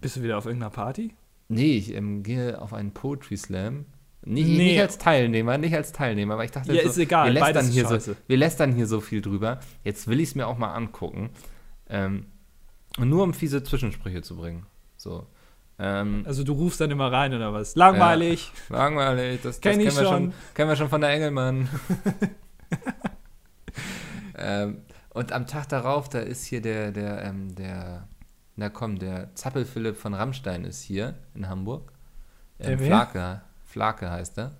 Speaker 2: Bist du wieder auf irgendeiner Party?
Speaker 1: Nee, ich ähm, gehe auf einen Poetry Slam. Nicht,
Speaker 2: Nee.
Speaker 1: nicht als Teilnehmer, nicht als Teilnehmer, aber ich dachte,
Speaker 2: Ja,
Speaker 1: so,
Speaker 2: ist egal,
Speaker 1: wir lästern, hier so, wir lästern hier so viel drüber. Jetzt will ich es mir auch mal angucken. Ähm, nur um fiese Zwischensprüche zu bringen. So. Ähm,
Speaker 2: Also du rufst dann immer rein oder was? Langweilig.
Speaker 1: Langweilig, das, das kennen,
Speaker 2: ich
Speaker 1: wir
Speaker 2: schon.
Speaker 1: schon, kennen wir schon von der Engelmann. [LAUGHS] ähm, und am Tag darauf, da ist hier der, der, ähm, der, na komm, der Zappel-Philipp von Rammstein ist hier in Hamburg. Ähm? Flake, Flake heißt er.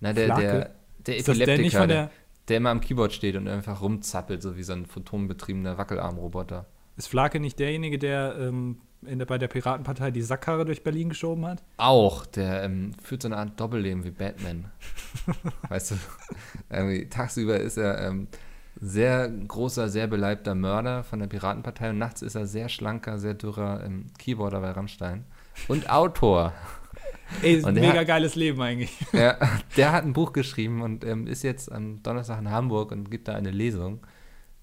Speaker 1: Na, der,
Speaker 2: Flake?
Speaker 1: der, der Epileptiker, der,
Speaker 2: der.
Speaker 1: der immer am Keyboard steht und einfach rumzappelt, so wie so ein photonbetriebener Wackelarmroboter.
Speaker 2: Ist Flake nicht derjenige, der, ähm, der bei der Piratenpartei die Sackkarre durch Berlin geschoben hat?
Speaker 1: Auch, der ähm, führt so eine Art Doppelleben wie Batman. [LAUGHS] weißt du, irgendwie, tagsüber ist er ähm, sehr großer, sehr beleibter Mörder von der Piratenpartei und nachts ist er sehr schlanker, sehr dürrer ähm, Keyboarder bei Rammstein. Und Autor. [LAUGHS]
Speaker 2: Ey, ist ein
Speaker 1: Und der
Speaker 2: mega
Speaker 1: hat-
Speaker 2: geiles Leben eigentlich. [LAUGHS]
Speaker 1: ja, der hat ein Buch geschrieben und ähm, ist jetzt am Donnerstag in Hamburg und gibt da eine Lesung.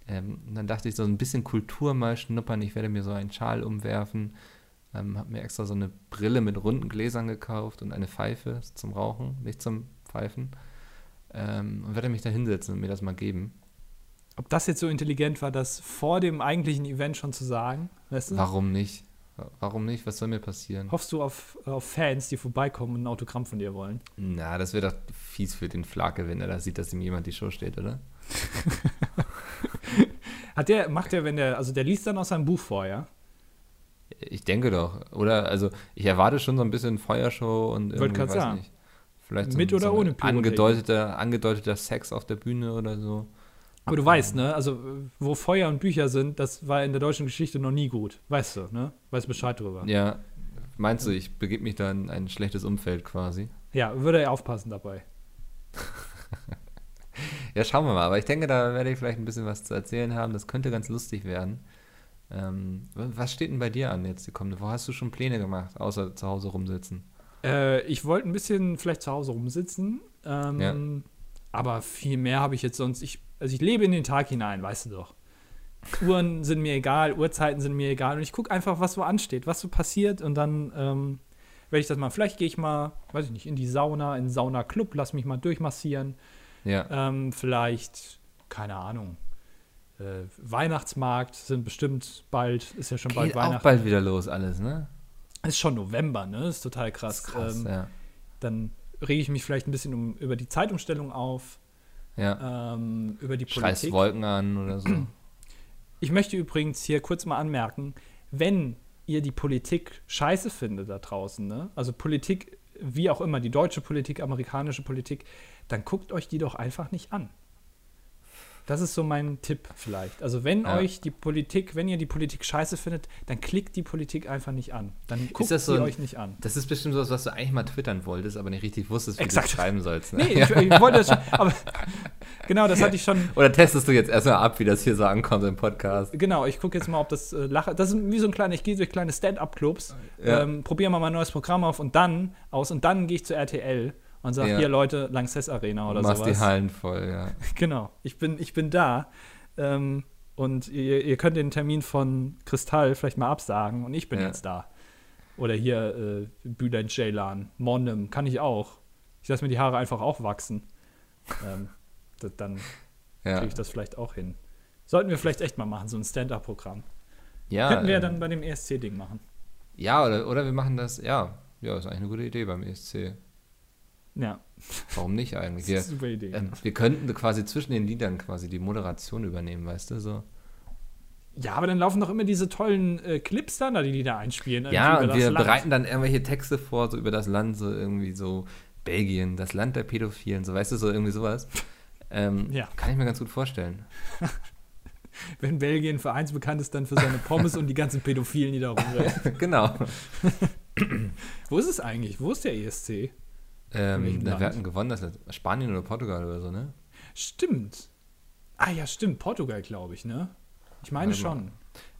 Speaker 1: Ähm, und dann dachte ich, so ein bisschen Kultur mal schnuppern. Ich werde mir so einen Schal umwerfen. Ähm, habe mir extra so eine Brille mit runden Gläsern gekauft und eine Pfeife zum Rauchen, nicht zum Pfeifen. Ähm, und werde mich da hinsetzen und mir das mal geben.
Speaker 2: Ob das jetzt so intelligent war, das vor dem eigentlichen Event schon zu sagen, weißt du?
Speaker 1: Warum nicht? Warum nicht? Was soll mir passieren?
Speaker 2: Hoffst du auf, auf Fans, die vorbeikommen und ein Autogramm von dir wollen?
Speaker 1: Na, das wäre doch fies für den Flake, wenn er da sieht, dass ihm jemand die Show steht, oder? [LAUGHS]
Speaker 2: Hat der, macht der, wenn der, also der liest dann aus seinem Buch vor, ja?
Speaker 1: Ich denke doch. Oder, also, ich erwarte schon so ein bisschen Feuershow und irgendwie, weiß
Speaker 2: sagen.
Speaker 1: nicht. Vielleicht so,
Speaker 2: Mit oder
Speaker 1: so
Speaker 2: ohne Pyrotechnik?
Speaker 1: angedeuteter, angedeuteter Sex auf der Bühne oder so.
Speaker 2: Aber du weißt, ne? Also, wo Feuer und Bücher sind, das war in der deutschen Geschichte noch nie gut. Weißt du, ne? Weißt Bescheid drüber. Ja,
Speaker 1: Ja, meinst du, ich begebe mich da in ein schlechtes Umfeld quasi?
Speaker 2: würde er aufpassen dabei. [LAUGHS]
Speaker 1: Ja, schauen wir mal. Aber ich denke, da werde ich vielleicht ein bisschen was zu erzählen haben. Das könnte ganz lustig werden. Ähm, was steht denn bei dir an jetzt die kommende Woche? Hast du schon Pläne gemacht, außer zu Hause rumsitzen?
Speaker 2: Äh, ich wollte ein bisschen vielleicht zu Hause rumsitzen. Ähm,
Speaker 1: Ja.
Speaker 2: Aber viel mehr habe ich jetzt sonst. Ich, also ich lebe in den Tag hinein, weißt du doch. Uhren sind mir egal, Uhrzeiten sind mir egal. Und ich gucke einfach, was so ansteht, was so passiert. Und dann ähm, werde ich das mal. Vielleicht gehe ich mal, weiß ich nicht, in die Sauna, in den Sauna-Club, lass mich mal durchmassieren.
Speaker 1: Ja.
Speaker 2: Ähm, vielleicht, keine Ahnung. Äh, Weihnachtsmarkt sind bestimmt bald, ist ja schon bald
Speaker 1: Geht auch
Speaker 2: Weihnachten.
Speaker 1: bald wieder los alles, ne?
Speaker 2: Ist schon November, ne? Ist total krass.
Speaker 1: Ist krass,
Speaker 2: ähm,
Speaker 1: ja.
Speaker 2: Dann rege ich mich vielleicht ein bisschen um, über die Zeitumstellung auf,
Speaker 1: Ja.
Speaker 2: ähm, über die
Speaker 1: Schreist
Speaker 2: Politik.
Speaker 1: Wolken an oder so.
Speaker 2: Ich möchte übrigens hier kurz mal anmerken, wenn ihr die Politik scheiße findet da draußen, ne? also Politik, wie auch immer, die deutsche Politik, amerikanische Politik, dann guckt euch die doch einfach nicht an. Das ist so mein Tipp vielleicht. Also wenn
Speaker 1: Ja.
Speaker 2: euch die Politik, wenn ihr die Politik scheiße findet, dann klickt die Politik einfach nicht an. Dann guckt
Speaker 1: das so
Speaker 2: sie
Speaker 1: ein-
Speaker 2: euch nicht an.
Speaker 1: Das ist bestimmt sowas, was du eigentlich mal twittern wolltest, aber nicht richtig wusstest, wie
Speaker 2: Exakt.
Speaker 1: du schreiben sollst. Ne?
Speaker 2: Nee, ich, [LAUGHS] ich wollte das schon, aber genau, das hatte ich schon. [LAUGHS]
Speaker 1: Oder testest du jetzt erstmal ab, wie das hier so ankommt im Podcast?
Speaker 2: Genau, ich gucke jetzt mal, ob das äh, Lache. Das ist wie so ein kleiner, ich gehe durch kleine Stand-up-Clubs,
Speaker 1: Ja.
Speaker 2: ähm, probiere mal mein neues Programm auf und dann aus und dann gehe ich zu RTL und sage,
Speaker 1: Ja.
Speaker 2: hier Leute, Lanxess Arena oder
Speaker 1: Machst
Speaker 2: sowas.
Speaker 1: die Hallen voll, ja. [LAUGHS]
Speaker 2: Genau, ich bin, ich bin da. Ähm, und ihr, ihr könnt den Termin von Kristall vielleicht mal absagen und ich bin
Speaker 1: Ja.
Speaker 2: jetzt da. Oder hier äh, Bülent Ceylan, Monnem, kann ich auch. Ich lasse mir die Haare einfach auch wachsen. ähm, dann
Speaker 1: Ja,
Speaker 2: kriege ich das vielleicht auch hin. Sollten wir vielleicht echt mal machen, so ein Stand-up-Programm.
Speaker 1: ja,
Speaker 2: Könnten wir ja
Speaker 1: ähm,
Speaker 2: dann bei dem ESC-Ding machen.
Speaker 1: ja oder, oder wir machen das, ja. Ja, ist eigentlich eine gute Idee beim ESC.
Speaker 2: Ja,
Speaker 1: Warum nicht eigentlich?
Speaker 2: das ist eine super Idee.
Speaker 1: ähm, wir könnten quasi zwischen den Liedern quasi die Moderation übernehmen, weißt du? So.
Speaker 2: ja, aber dann laufen doch immer diese tollen äh, Clips dann, da die die da einspielen.
Speaker 1: Ja, und wir
Speaker 2: Land.
Speaker 1: bereiten dann irgendwelche Texte vor, so über das Land, so irgendwie so Belgien, das Land der Pädophilen, so weißt du, so irgendwie sowas. Ähm,
Speaker 2: Ja.
Speaker 1: Kann ich mir ganz gut vorstellen. [LAUGHS]
Speaker 2: Wenn Belgien vereinsbekannt ist, dann für seine Pommes und die ganzen Pädophilen, die da rumrennen. [LAUGHS]
Speaker 1: genau.
Speaker 2: Wo ist es eigentlich? Wo ist der ESC?
Speaker 1: Ähm, na, wir hatten gewonnen, das ist Spanien oder Portugal oder so, ne?
Speaker 2: Stimmt. Ah ja, stimmt. Portugal, glaube ich, ne? Ich meine
Speaker 1: mal.
Speaker 2: schon.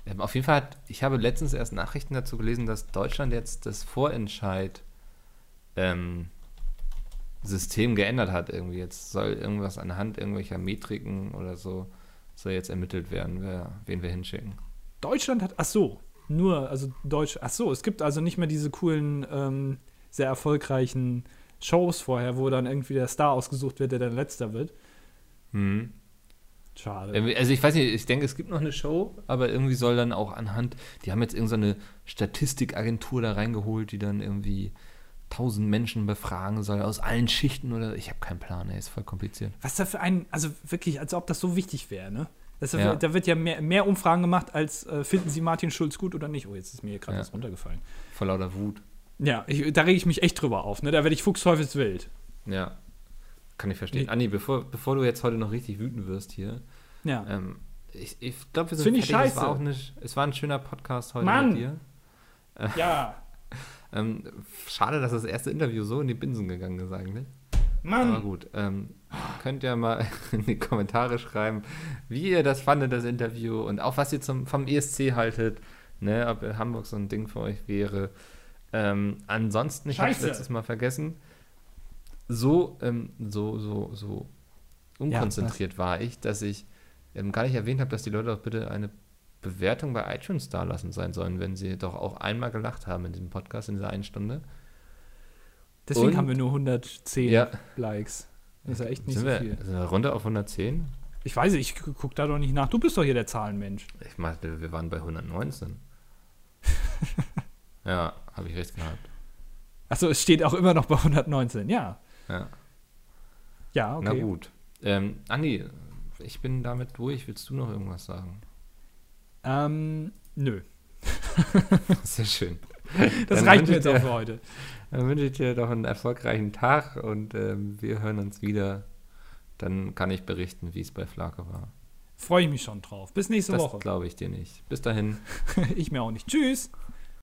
Speaker 1: Ähm, auf jeden Fall, hat, ich habe letztens erst Nachrichten dazu gelesen, dass Deutschland jetzt das Vorentscheid ähm, System geändert hat irgendwie. Jetzt soll irgendwas anhand irgendwelcher Metriken oder so soll jetzt ermittelt werden, wer, wen wir hinschicken.
Speaker 2: Deutschland hat, ach so, nur, also Deutsch, ach so, es gibt also nicht mehr diese coolen, ähm, sehr erfolgreichen Shows vorher, wo dann irgendwie der Star ausgesucht wird, der dann letzter wird.
Speaker 1: Hm.
Speaker 2: Schade.
Speaker 1: Also ich weiß nicht, ich denke, es gibt noch eine Show, aber irgendwie soll dann auch anhand, die haben jetzt irgendeine Statistikagentur da reingeholt, die dann irgendwie tausend Menschen befragen soll aus allen Schichten oder ich habe keinen Plan, ey, ist voll kompliziert.
Speaker 2: Was da für ein, also wirklich, als ob das so wichtig wäre, ne? Das,
Speaker 1: Ja.
Speaker 2: Da wird ja mehr, mehr Umfragen gemacht, als äh, finden Sie Martin Schulz gut oder nicht. Oh, jetzt ist mir hier gerade
Speaker 1: Ja.
Speaker 2: was runtergefallen.
Speaker 1: Vor lauter Wut.
Speaker 2: Ja, ich, da rege ich mich echt drüber auf, ne? Da werde ich fuchsteufelswild.
Speaker 1: Ja, kann ich verstehen.
Speaker 2: Nee.
Speaker 1: Anni, bevor, bevor du jetzt heute noch richtig wütend wirst hier,
Speaker 2: Ja.
Speaker 1: ähm, ich, ich glaube, wir sind
Speaker 2: find ich
Speaker 1: fertig. Es war,
Speaker 2: scheiße.
Speaker 1: auch eine, es war ein schöner Podcast heute
Speaker 2: Mann!
Speaker 1: mit dir.
Speaker 2: ja. [LAUGHS]
Speaker 1: Ähm, schade, dass das erste Interview so in die Binsen gegangen ist eigentlich. Aber
Speaker 2: Mann.
Speaker 1: gut, ähm, könnt ihr mal [LAUGHS] in die Kommentare schreiben, wie ihr das fandet, das Interview und auch was ihr zum, vom ESC haltet, ne, ob Hamburg so ein Ding für euch wäre. Ähm, ansonsten, ich habe letztes Mal vergessen, so, ähm, so, so, so unkonzentriert war ich, dass ich ähm, gar nicht erwähnt habe, dass die Leute auch bitte eine Bewertung bei iTunes da lassen sein sollen, wenn sie doch auch einmal gelacht haben in diesem Podcast, in dieser einen Stunde.
Speaker 2: Deswegen
Speaker 1: Und-
Speaker 2: haben wir nur 110
Speaker 1: Ja.
Speaker 2: Likes. Das ist ja echt nicht
Speaker 1: sind,
Speaker 2: so
Speaker 1: wir,
Speaker 2: viel.
Speaker 1: sind wir runter auf 110?
Speaker 2: Ich weiß nicht, ich gu- guck da doch nicht nach. Du bist doch hier der Zahlenmensch.
Speaker 1: Ich meinte, wir waren bei 119. [LAUGHS] ja, habe ich recht gehabt.
Speaker 2: Achso, es steht auch immer noch bei 119. Ja.
Speaker 1: Ja.
Speaker 2: Ja, okay.
Speaker 1: Na gut. Ähm, Andi, ich bin damit durch. Willst du noch irgendwas sagen?
Speaker 2: Ähm, nö. [LAUGHS]
Speaker 1: Sehr schön.
Speaker 2: Das
Speaker 1: Dann
Speaker 2: reicht mir jetzt auch für heute.
Speaker 1: Dann wünsche ich dir doch einen erfolgreichen Tag und ähm, wir hören uns wieder. Dann kann ich berichten, wie es bei Flake war.
Speaker 2: Freue ich mich schon drauf. Bis nächste
Speaker 1: Das
Speaker 2: Woche.
Speaker 1: glaube ich dir nicht. Bis dahin. [LAUGHS]
Speaker 2: Ich mir auch nicht. Tschüss.